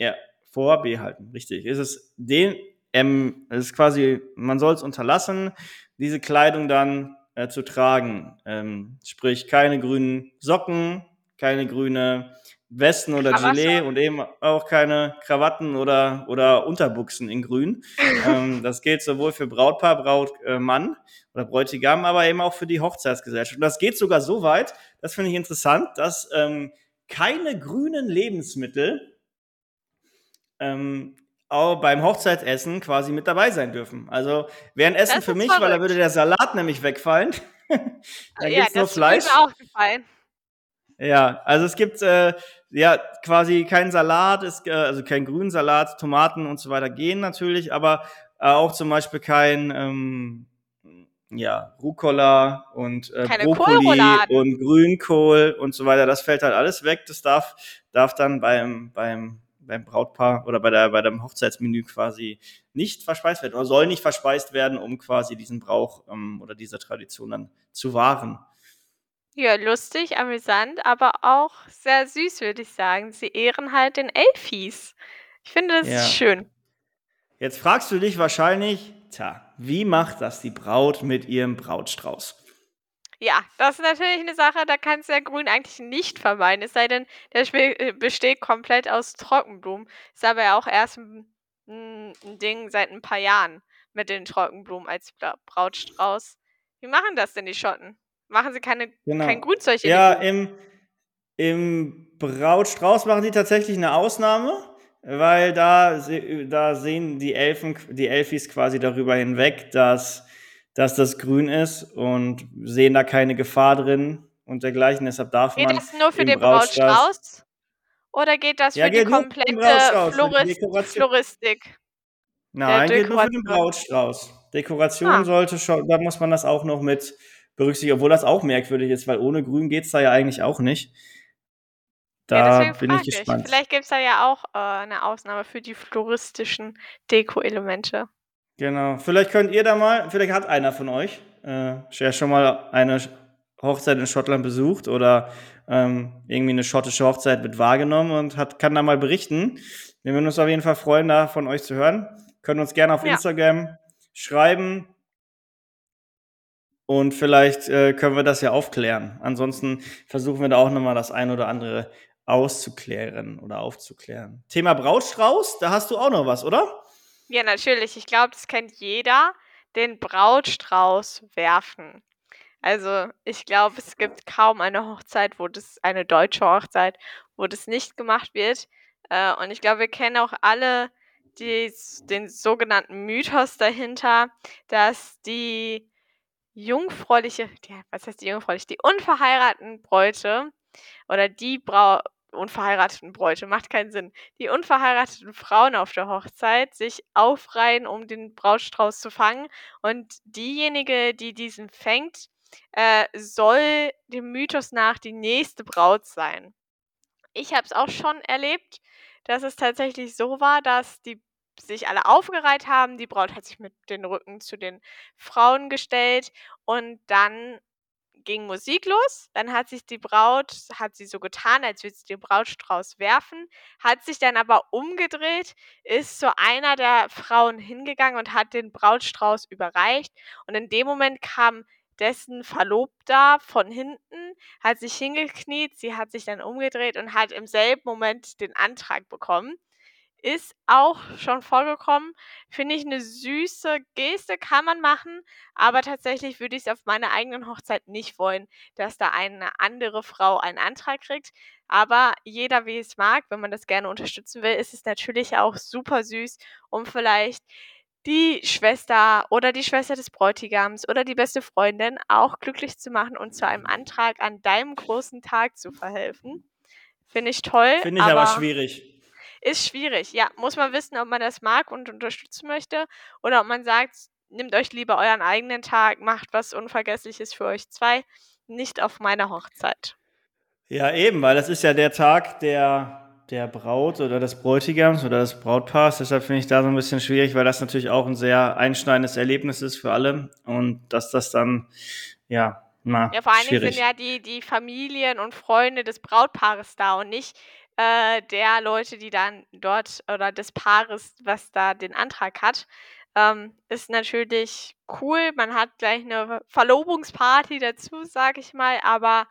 ja, vorbehalten, richtig. Ist es den ähm, es ist quasi man soll's unterlassen, diese Kleidung dann, äh, zu tragen. Ähm, sprich keine grünen Socken, keine grüne Westen oder Gilet Krawatte? und eben auch keine Krawatten oder oder Unterbuxen in grün. *laughs* Ähm, das gilt sowohl für Brautpaar, Braut äh, oder Bräutigam, aber eben auch für die Hochzeitsgesellschaft. Und das geht sogar so weit, das finde ich interessant, dass, ähm, keine grünen Lebensmittel ähm, au beim Hochzeitsessen quasi mit dabei sein dürfen. Also, wäre 'n Essen Das für ist mich, weil da würde verrückt. der Salat nämlich wegfallen. *laughs* Äh, Dann ja, gibt's nur ist Fleisch. mir auch gefallen. Ja, also es gibt, äh, ja, quasi keinen Salat, es g also keinen grünen Salat, Tomaten und so weiter gehen natürlich, aber, äh, auch zum Beispiel kein, ähm, ja, Rucola und, äh, Keine Brokkoli und Grünkohl und so weiter. Das fällt halt alles weg. Das darf darf dann beim beim beim Brautpaar oder bei der bei dem Hochzeitsmenü quasi nicht verspeist werden oder soll nicht verspeist werden, um quasi diesen Brauch, ähm, oder diese Tradition dann zu wahren. Ja, lustig, amüsant, aber auch sehr süß, würde ich sagen. Sie ehren halt den Elfies. Ich finde, das Ja. schön. Jetzt fragst du dich wahrscheinlich: „Tja, wie macht das die Braut mit ihrem Brautstrauß?“ Ja, das ist natürlich 'ne Sache, da kannst du ja Grün eigentlich nicht vermeiden, es sei denn, der spe äh, besteht komplett aus Trockenblumen. Ist aber ja auch erst 'n 'n 'n Ding seit 'n paar Jahren mit den Trockenblumen als Bra Brautstrauß. Wie machen das denn die Schotten? Machen sie keine kein Genau. Grünzeug in die Ja, im im Brautstrauß machen die tatsächlich 'ne Ausnahme, weil da da sehen die Elfen die Elfis quasi darüber hinweg, dass dass das grün ist und sehen da keine Gefahr drin und dergleichen. Deshalb darf Geht man das nur für den Brautstrauß oder geht das Ja, für die komplette für die Floris Dekoratio Floristik Nein, gilt nur für den? Brautstrauß. Dekoration Ah. sollte schon da muss man das auch noch mit berücksichtigen, obwohl das auch merkwürdig ist, weil ohne Grün geht's da ja eigentlich auch nicht. Ja, Da deswegen bin ich frage ich. gespannt. Vielleicht gibt's da ja auch, äh, 'ne Ausnahme für die floristischen Dekoelemente. Genau. Vielleicht könnt ihr da mal vielleicht hat einer von euch, äh, schon mal eine Hochzeit in Schottland besucht oder, ähm, irgendwie 'ne schottische Hochzeit mit wahrgenommen und hat kann da mal berichten. Wir würden uns auf jeden Fall freuen, da von euch zu hören. Könnt uns gerne auf Ja. Instagram schreiben und vielleicht, äh, können wir das ja aufklären. Ansonsten versuchen wir da auch noch mal das ein oder andere auszuklären oder aufzuklären. Thema Brautstrauß, da hast du auch noch was, oder? Ja, natürlich. Ich glaube, das kennt jeder, den Brautstrauß werfen. Also, ich glaube, es gibt kaum eine Hochzeit, wo das eine deutsche Hochzeit, wo das nicht gemacht wird. Äh, und ich glaube, wir kennen auch alle dies den sogenannten Mythos dahinter, dass die jungfräuliche ja, was heißt die jungfräulich die unverheirateten Bräute oder die Brau unverheirateten Bräute, macht keinen Sinn. Die unverheirateten Frauen auf der Hochzeit sich aufreihen, um den Brautstrauß zu fangen und diejenige, die diesen fängt, äh, soll dem Mythos nach die nächste Braut sein. Ich habe es auch schon erlebt, dass es tatsächlich so war, dass die sich alle aufgereiht haben. Die Braut hat sich mit den Rücken zu den Frauen gestellt und dann ging Musik los. Dann hat sich die Braut, hat sie so getan, als würde sie den Brautstrauß werfen, hat sich dann aber umgedreht, ist zu einer der Frauen hingegangen und hat den Brautstrauß überreicht. Und in dem Moment kam dessen Verlobter von hinten, hat sich hingekniet, sie hat sich dann umgedreht und hat im selben Moment den Antrag bekommen. Ist auch schon vorgekommen. Finde ich eine süße Geste, kann man machen, aber tatsächlich würde ich es auf meiner eigenen Hochzeit nicht wollen, dass da eine andere Frau einen Antrag kriegt. Aber jeder, wie es mag, wenn man das gerne unterstützen will, ist es natürlich auch super süß, um vielleicht die Schwester oder die Schwester des Bräutigams oder die beste Freundin auch glücklich zu machen und zu einem Antrag an deinem großen Tag zu verhelfen. Finde ich toll. Finde ich aber, aber schwierig. Ist schwierig, ja. Muss man wissen, ob man das mag und unterstützen möchte oder ob man sagt, nehmt euch lieber euren eigenen Tag, macht was Unvergessliches für euch zwei, nicht auf meiner Hochzeit. Ja, eben, weil das ist ja der Tag der, der Braut oder des Bräutigams oder des Brautpaars. Deshalb finde ich da so ein bisschen schwierig, weil das natürlich auch ein sehr einschneidendes Erlebnis ist für alle und dass das dann, ja, na, Ja, vor allen Dingen sind ja die, die Familien und Freunde des Brautpaares da und nicht äh, der Leute, die dann dort oder des Paares, was da den Antrag hat, ähm, ist natürlich cool. Man hat gleich eine Verlobungsparty dazu, sag ich mal, aber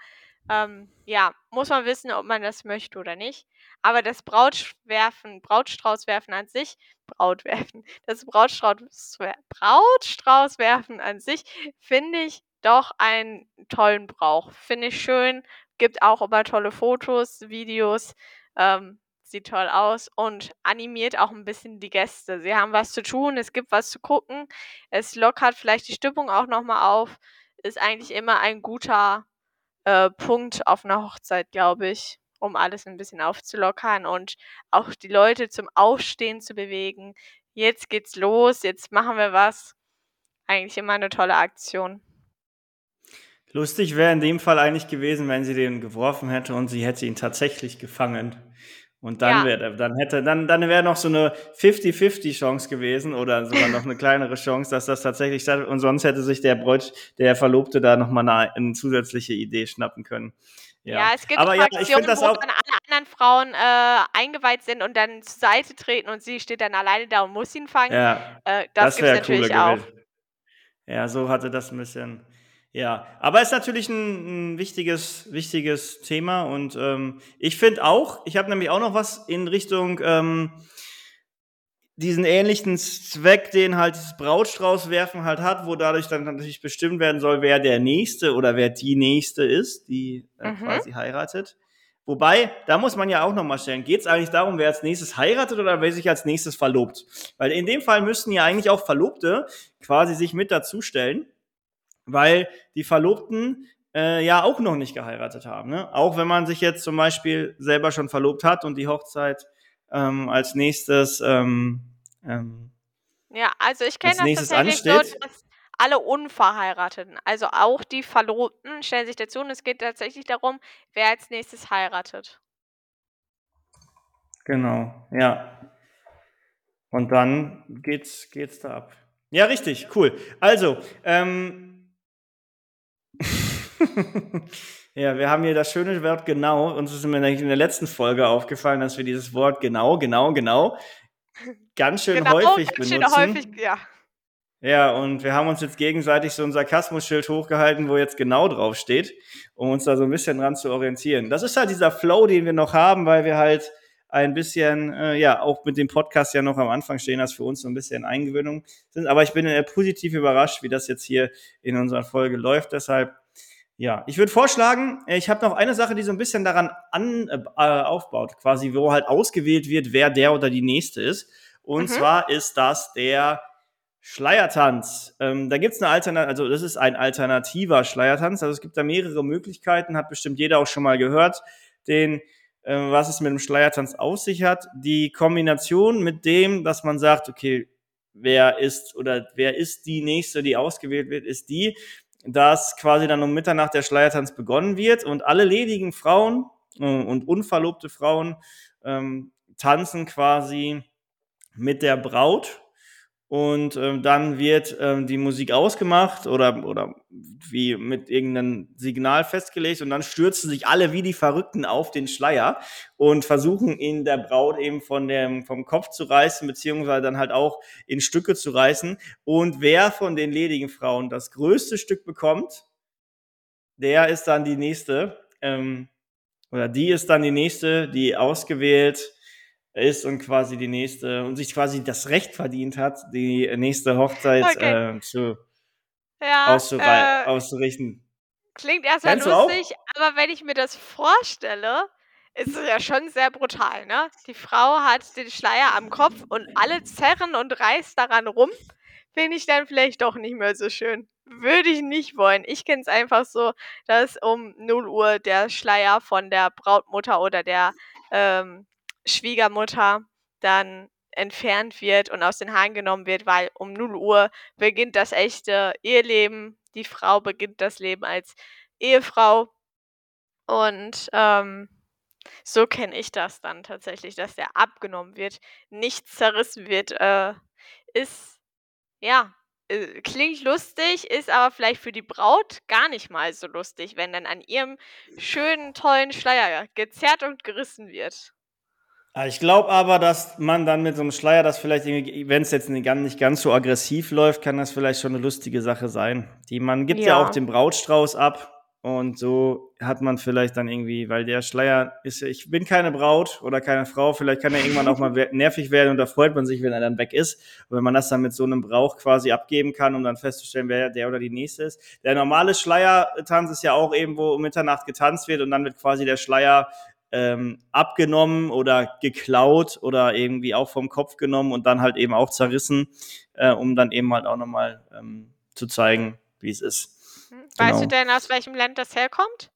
ähm, ja, muss man wissen, ob man das möchte oder nicht. Aber das Brautwerfen, Brautstraußwerfen an sich, Brautwerfen, *laughs* das Brautstrauß, Brautstraußwerfen an sich finde ich doch einen tollen Brauch. Finde ich schön, Gibt auch immer tolle Fotos, Videos, ähm, sieht toll aus und animiert auch ein bisschen die Gäste. Sie haben was zu tun, es gibt was zu gucken, es lockert vielleicht die Stimmung auch noch mal auf. Ist eigentlich immer ein guter, äh, Punkt auf einer Hochzeit, glaube ich, um alles ein bisschen aufzulockern und auch die Leute zum Aufstehen zu bewegen. „Jetzt geht's los, jetzt machen wir was.“ Eigentlich immer eine tolle Aktion. Lustig wäre in dem Fall eigentlich gewesen, wenn sie den geworfen hätte und sie hätte ihn tatsächlich gefangen. Und dann ja. wäre dann hätte dann dann wäre noch so eine 50-50 Chance gewesen oder sogar noch eine kleinere Chance, dass das tatsächlich statt und sonst hätte sich der Bräut, der Verlobte da noch mal eine, eine zusätzliche Idee schnappen können. Ja, ja es gibt Aber ja, ich finde das wo auch dann alle anderen Frauen äh, eingeweiht sind und dann zur Seite treten und sie steht dann alleine da und muss ihn fangen. Ja, äh, das, das es natürlich auch. Ja, so hatte das ein bisschen ja, aber es ist natürlich ein, ein wichtiges, wichtiges Thema und ähm, ich finde auch, ich habe nämlich auch noch was in Richtung ähm, diesen ähnlichen Zweck, den halt das Brautstraußwerfen halt hat, wo dadurch dann natürlich bestimmt werden soll, wer der Nächste oder wer die Nächste ist, die äh, mhm. quasi heiratet. Wobei, da muss man ja auch nochmal stellen, geht es eigentlich darum, wer als nächstes heiratet oder wer sich als nächstes verlobt? Weil in dem Fall müssten ja eigentlich auch Verlobte quasi sich mit dazustellen weil die Verlobten äh, ja auch noch nicht geheiratet haben. Ne? Auch wenn man sich jetzt zum Beispiel selber schon verlobt hat und die Hochzeit ähm, als nächstes ähm, ähm, ja, also ich kenne das tatsächlich ansteht. so, dass alle Unverheirateten, also auch die Verlobten, stellen sich dazu und es geht tatsächlich darum, wer als nächstes heiratet. Genau, ja. Und dann geht's, geht's da ab. Ja, richtig, cool. Also, ähm, *laughs* ja, wir haben hier das schöne Wort genau. Uns ist mir in der letzten Folge aufgefallen, dass wir dieses Wort genau, genau, genau ganz schön genau, häufig ganz benutzen. Schön häufig, ja. Ja, und wir haben uns jetzt gegenseitig so ein Sarkasmusschild hochgehalten, wo jetzt genau drauf steht, um uns da so ein bisschen dran zu orientieren. Das ist halt dieser Flow, den wir noch haben, weil wir halt ein bisschen, äh, ja, auch mit dem Podcast ja noch am Anfang stehen, das für uns so ein bisschen Eingewöhnung sind. Aber ich bin äh, positiv überrascht, wie das jetzt hier in unserer Folge läuft. Deshalb, ja, ich würde vorschlagen, äh, ich habe noch eine Sache, die so ein bisschen daran an, äh, aufbaut, quasi, wo halt ausgewählt wird, wer der oder die nächste ist. Und mhm. zwar ist das der Schleiertanz. Ähm, da gibt's eine Alternative, also das ist ein alternativer Schleiertanz. Also es gibt da mehrere Möglichkeiten, hat bestimmt jeder auch schon mal gehört. Den äh, was es mit dem Schleiertanz auf sich hat. Die Kombination mit dem, dass man sagt, okay, wer ist oder wer ist die nächste, die ausgewählt wird, ist die, dass quasi dann um Mitternacht der Schleiertanz begonnen wird und alle ledigen Frauen äh, und unverlobte Frauen ähm, tanzen quasi mit der Braut und ähm, dann wird ähm, die Musik ausgemacht oder, oder wie mit irgendeinem Signal festgelegt und dann stürzen sich alle wie die Verrückten auf den Schleier und versuchen ihn der Braut eben von dem, vom Kopf zu reißen, beziehungsweise dann halt auch in Stücke zu reißen. Und wer von den ledigen Frauen das größte Stück bekommt, der ist dann die nächste, ähm, oder die ist dann die nächste, die ausgewählt ist und quasi die nächste und sich quasi das Recht verdient hat, die nächste Hochzeit Okay. äh, zu Ja, äh auszurichten. klingt erst mal Kennst du auch? lustig, aber wenn ich mir das vorstelle, ist es ja schon sehr brutal, ne? Die Frau hat den Schleier am Kopf und alle zerren und reißen daran rum. Finde ich dann vielleicht doch nicht mehr so schön. Würde ich nicht wollen. Ich kenne es einfach so, dass um 0:00 der Schleier von der Brautmutter oder der, ähm, Schwiegermutter dann entfernt wird und aus den Haaren genommen wird, weil um 0:00 beginnt das echte Eheleben. Die Frau beginnt das Leben als Ehefrau. Und, ähm, so kenne ich das dann tatsächlich, dass der abgenommen wird, nicht zerrissen wird, äh, ist ja, äh, klingt lustig, ist aber vielleicht für die Braut gar nicht mal so lustig, wenn dann an ihrem schönen, tollen Schleier gezerrt und gerissen wird. Ah, ich glaube aber, dass man dann mit so 'nem Schleier das vielleicht irgendwie wenn's jetzt nicht ganz so aggressiv läuft, kann das vielleicht schon 'ne lustige Sache sein. Die man gibt ja auch Ja. den Brautstrauß ab und so hat man vielleicht dann irgendwie weil der Schleier ist ja ich bin keine Braut oder keine Frau, vielleicht kann er irgendwann auch mal *laughs* nervig werden und da freut man sich, wenn er dann weg ist. Und wenn man das dann mit so 'nem Brauch quasi abgeben kann, um dann festzustellen, wer der oder die Nächste ist. Der normale Schleiertanz ist ja auch eben, wo um Mitternacht getanzt wird und dann wird quasi der Schleier, ähm, abgenommen oder geklaut oder irgendwie auch vom Kopf genommen und dann halt eben auch zerrissen, äh, um dann eben halt auch noch mal, ähm, zu zeigen, wie's ist. Hm, weißt du Genau. denn, aus welchem Land das herkommt?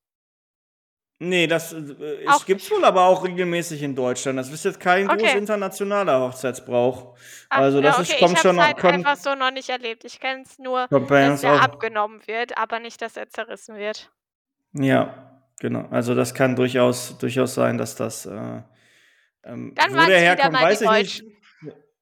Ne, das, äh, es wohl aber auch regelmäßig in Deutschland. Das ist jetzt kein groß Okay. internationaler Hochzeitsbrauch. Ach, Also, ja, das ist okay, ich kommt habe schon es halt kommt einfach so noch nicht erlebt. Ich kenne es nur, dass auch abgenommen wird, aber nicht, dass er zerrissen wird. Ja, genau. Also, das kann durchaus durchaus sein, dass das, äh, ähm Dann wo der herkommt, weiß ich nicht. Deutschen.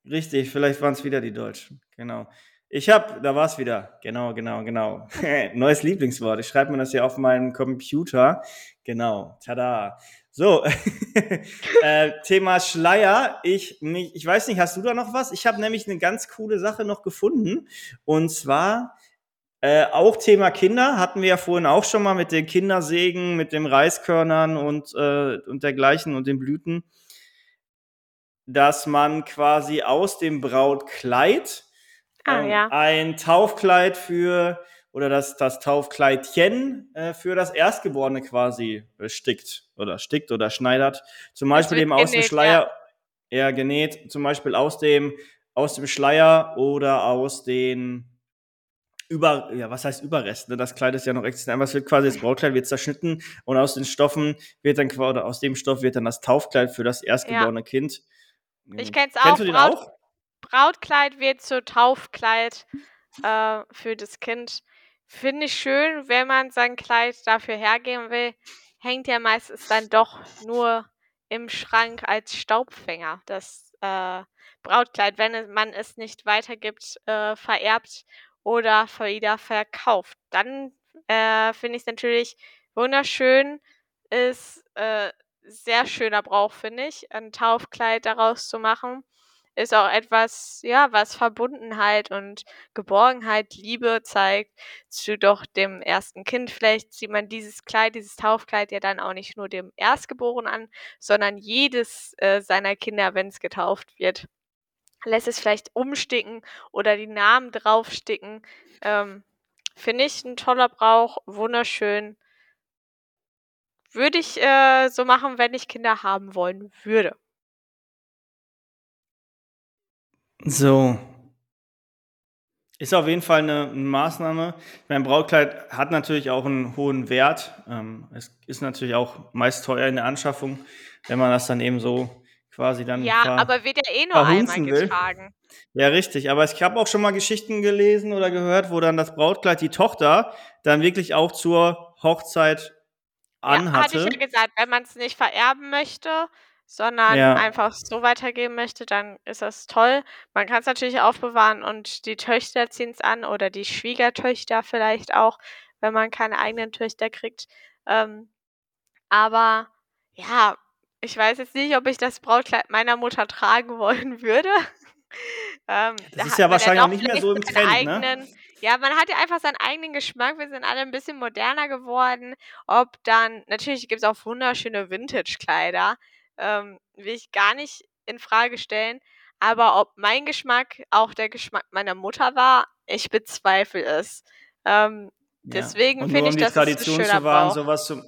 Richtig, vielleicht waren's wieder die Deutschen, genau. Ich habe da war's wieder. Genau, genau, genau. *laughs* Neues Lieblingswort. Ich schreibe mir das hier auf meinen Computer. Genau, tada. So, *laughs* äh, Thema Schleier. Ich mich ich weiß nicht, hast du da noch was? Ich habe nämlich 'ne ganz coole Sache noch gefunden. Und zwar, äh, auch Thema Kinder, hatten wir ja vorhin auch schon mal mit den Kindersägen, mit den Reiskörnern und, äh und dergleichen und den Blüten dass man quasi aus dem Brautkleid, Ah, ähm, ja. ein Taufkleid für oder das das Taufkleidchen, äh, für das Erstgeborene quasi, äh, stickt oder stickt oder schneidert. Zum Beispiel eben aus dem genäht, ja. Schleier ja, genäht, zum Beispiel aus dem aus dem Schleier oder aus den über ja, was heißt Überresten, ne? Das Kleid ist ja noch existent, aber es wird quasi das Brautkleid wird zerschnitten und aus den Stoffen wird dann qua oder aus dem Stoff wird dann das Taufkleid für das Ja. erstgeborene Kind. Ich kennst auch. du den Braut auch? Brautkleid wird zu Taufkleid, äh, für das Kind. Finde ich schön, wenn man sein Kleid dafür hergeben will, hängt ja meistens dann doch nur im Schrank als Staubfänger, das, äh, Brautkleid, wenn man es nicht weitergibt, äh, vererbt oder wieder verkauft. Dann, äh, finde ich's natürlich wunderschön. Ist, äh, sehr schöner Brauch, finde ich, ein Taufkleid daraus zu machen. Ist auch etwas, ja, was Verbundenheit und Geborgenheit, Liebe zeigt zu doch dem ersten Kind. Vielleicht zieht man dieses Kleid, dieses Taufkleid ja dann auch nicht nur dem Erstgeborenen an, sondern jedes, äh, seiner Kinder, wenn's getauft wird. Lässt es vielleicht umsticken oder die Namen draufsticken. Ähm, finde ich 'n toller Brauch, wunderschön. Würde ich, äh, so machen, wenn ich Kinder haben wollen würde. So. Ist auf jeden Fall 'ne Maßnahme. Mein Brautkleid hat natürlich auch 'n hohen Wert. Ähm, es ist natürlich auch meist teuer in der Anschaffung, wenn man das dann eben so quasi dann Ja, ver aber wird ja eh nur einmal will. getragen. Ja, richtig. Aber ich habe auch schon mal Geschichten gelesen oder gehört, wo dann das Brautkleid die Tochter dann wirklich auch zur Hochzeit Ja, hatte ich ja anhatte. gesagt, wenn man's nicht vererben möchte, sondern Ja. einfach so weitergeben möchte, dann ist das toll. Man kann es natürlich aufbewahren und die Töchter ziehen es an oder die Schwiegertöchter vielleicht auch, wenn man keine eigenen Töchter kriegt. Ähm, aber ja, ich weiß jetzt nicht, ob ich das Brautkleid meiner Mutter *laughs* tragen wollen würde. *laughs* Ähm, Das da ist ja wahrscheinlich auch nicht *laughs* mehr so im Trend, ne? eigenen ja, man hat ja einfach seinen eigenen Geschmack. Wir sind alle ein bisschen moderner geworden. Ob dann natürlich gibt's auch wunderschöne Vintage-Kleider, ähm, will ich gar nicht in Frage stellen. Aber ob mein Geschmack auch der Geschmack meiner Mutter war, ich bezweifle es. Ähm, Ja. deswegen finde um ich, die das ist 'n Tradition schöner zu wahren, Brauch. so was zu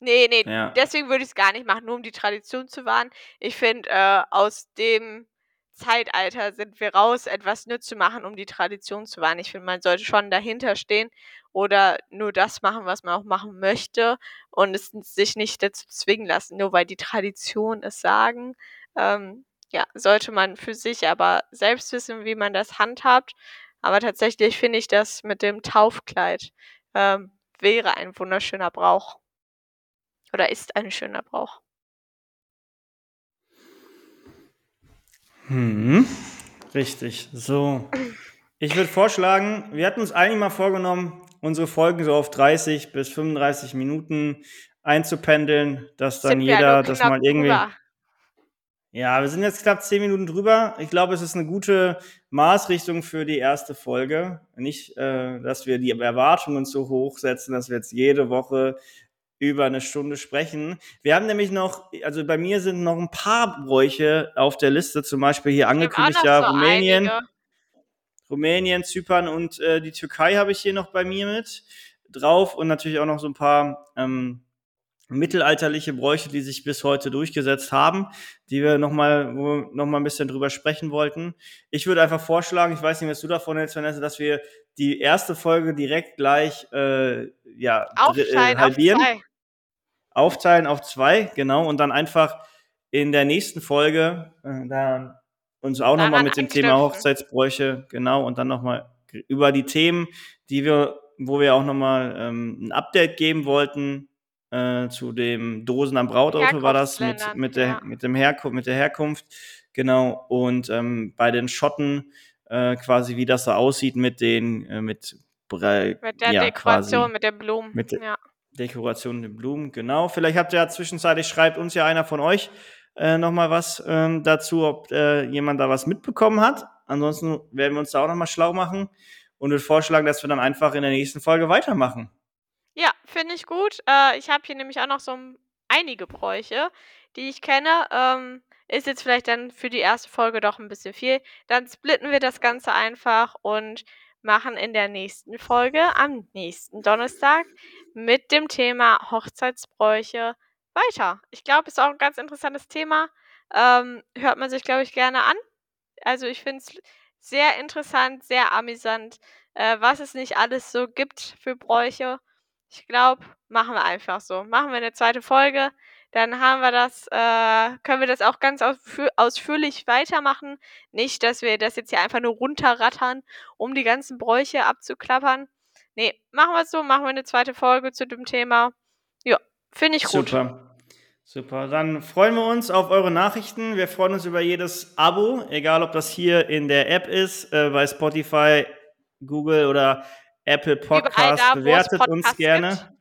Ne, ne, Ja. deswegen würde ich's gar nicht machen, nur um die Tradition zu wahren. Ich finde, äh, aus dem Zeitalter sind wir raus, etwas neu zu machen, um die Tradition zu wahren. Ich finde, man sollte schon dahinter stehen oder nur das machen, was man auch machen möchte und es sich nicht dazu zwingen lassen, nur weil die Tradition es sagen. Ähm, ja, sollte man für sich aber selbst wissen, wie man das handhabt. Aber tatsächlich finde ich das mit dem Taufkleid, ähm, wäre ein wunderschöner Brauch. Oder ist ein schöner Brauch. Mhm. Richtig. So. Ich würde vorschlagen, wir hatten uns eigentlich mal vorgenommen, unsere Folgen so auf 30 bis 35 Minuten einzupendeln, dass dann Sind jeder nur das mal irgendwie drüber. Ja, wir sind jetzt knapp 10 Minuten drüber. Ich glaube, es ist 'ne gute Maßrichtung für die erste Folge. Nicht, äh, dass wir die Erwartungen zu hoch setzen, dass wir jetzt jede Woche über 'ne Stunde sprechen. Wir haben nämlich noch also, bei mir sind noch 'n paar Bräuche auf der Liste, zum Beispiel hier angekündigt ja so Rumänien. einige. Rumänien, Zypern und, äh, die Türkei habe ich hier noch bei mir mit drauf und natürlich auch noch so 'n paar, ähm, mittelalterliche Bräuche, die sich bis heute durchgesetzt haben, die wir noch mal wo wir noch mal 'n bisschen drüber sprechen wollten. Ich würde einfach vorschlagen, ich weiß nicht, was du davon hältst, Vanessa, dass wir die erste Folge direkt gleich, äh, ja, dr äh, Aufteilen auf halbieren. 2. Aufteilen auf 2, genau, und dann einfach in der nächsten Folge, äh, dann uns auch noch mal Daran mit dem Thema. Hochzeitsbräuche genau, und dann noch mal g über die Themen, die wir wo wir auch noch mal, ähm, 'n Update geben wollten, äh, zu dem Dosen am Brautauto war das mit mit der ja. mit dem Herku mit der Herkunft, genau. Und, ähm, bei den Schotten, äh, quasi, wie das so aussieht mit den äh, mit Mit der ja, Dekoration, quasi mit den Blumen, mit ja. Dekoration mit Blumen, genau. Vielleicht habt ihr ja zwischenzeitlich schreibt uns ja einer von euch, äh, noch mal was, ähm, dazu, ob, äh, jemand da was mitbekommen hat. Ansonsten werden wir uns da auch noch mal schlau machen und würde vorschlagen, dass wir dann einfach in der nächsten Folge weitermachen. Ja, finde ich gut. Äh, ich habe hier nämlich auch noch so einige Bräuche, die ich kenne. Ähm, ist jetzt vielleicht dann für die erste Folge doch 'n bisschen viel. Dann splitten wir das Ganze einfach und machen in der nächsten Folge am nächsten Donnerstag mit dem Thema Hochzeitsbräuche weiter. Ich glaube, ist auch 'n ganz interessantes Thema. Ähm, hört man sich, glaube ich, gerne an. Also, ich finde es sehr interessant, sehr amüsant, äh, was es nicht alles so gibt für Bräuche. Ich glaube, machen wir einfach so. Machen wir 'ne 2. Folge, dann haben wir das äh, können wir das auch ganz ausfü ausführlich weitermachen. Nicht, dass wir das jetzt hier einfach nur runterrattern, um die ganzen Bräuche abzuklappern. Ne, machen wir's so, machen wir 'ne 2. Folge zu dem Thema. Ja, finde ich gut. Super. Super. Dann freuen wir uns auf eure Nachrichten. Wir freuen uns über jedes Abo, egal ob das hier in der App ist, äh, bei Spotify, Google oder Apple Podcast. da, es Bewertet uns gerne. gibt.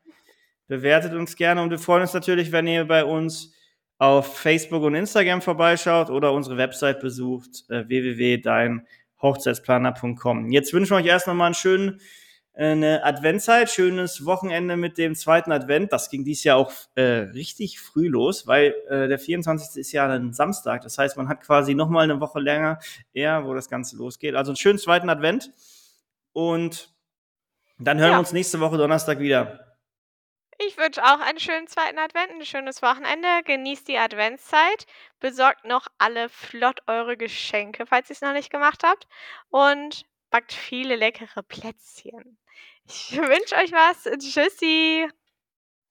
Bewertet uns gerne und wir freuen uns natürlich, wenn ihr bei uns auf Facebook und Instagram vorbeischaut oder unsere Website besucht, äh, www.deinhochzeitsplaner.com. Jetzt wünschen wir euch erst noch mal 'n schönen äh, 'ne Adventszeit, schönes Wochenende mit dem 2. Advent. Das ging dieses Jahr auch äh, richtig früh los, weil, äh, der 24. ist ja 'nen Samstag. Das heißt, man hat quasi noch mal 'ne Woche länger eher, wo das Ganze losgeht. Also, 'n schönen 2. Advent und dann hören wir Ja. uns nächste Woche Donnerstag wieder. Ich wünsche auch einen schönen 2. Advent, 'n schönes Wochenende. Genießt die Adventszeit. Besorgt noch alle flott eure Geschenke, falls ihr's noch nicht gemacht habt und backt viele leckere Plätzchen. Ich *laughs* wünsche euch was. Tschüssi.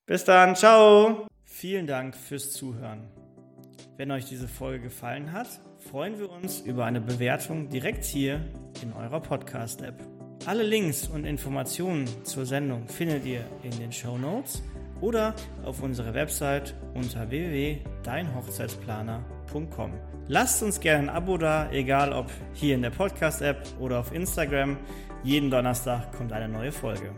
Bis dann. Tschau. Vielen Dank fürs Zuhören. Wenn euch diese Folge gefallen hat, freuen wir uns über eine Bewertung direkt hier in eurer Podcast-App. Alle Links und Informationen zur Sendung findet ihr in den Shownotes. oder auf unserer Website unter www.deinhochzeitsplaner.com. Lasst uns gerne ein Abo da, egal ob hier in der Podcast-App oder auf Instagram. Jeden Donnerstag kommt eine neue Folge.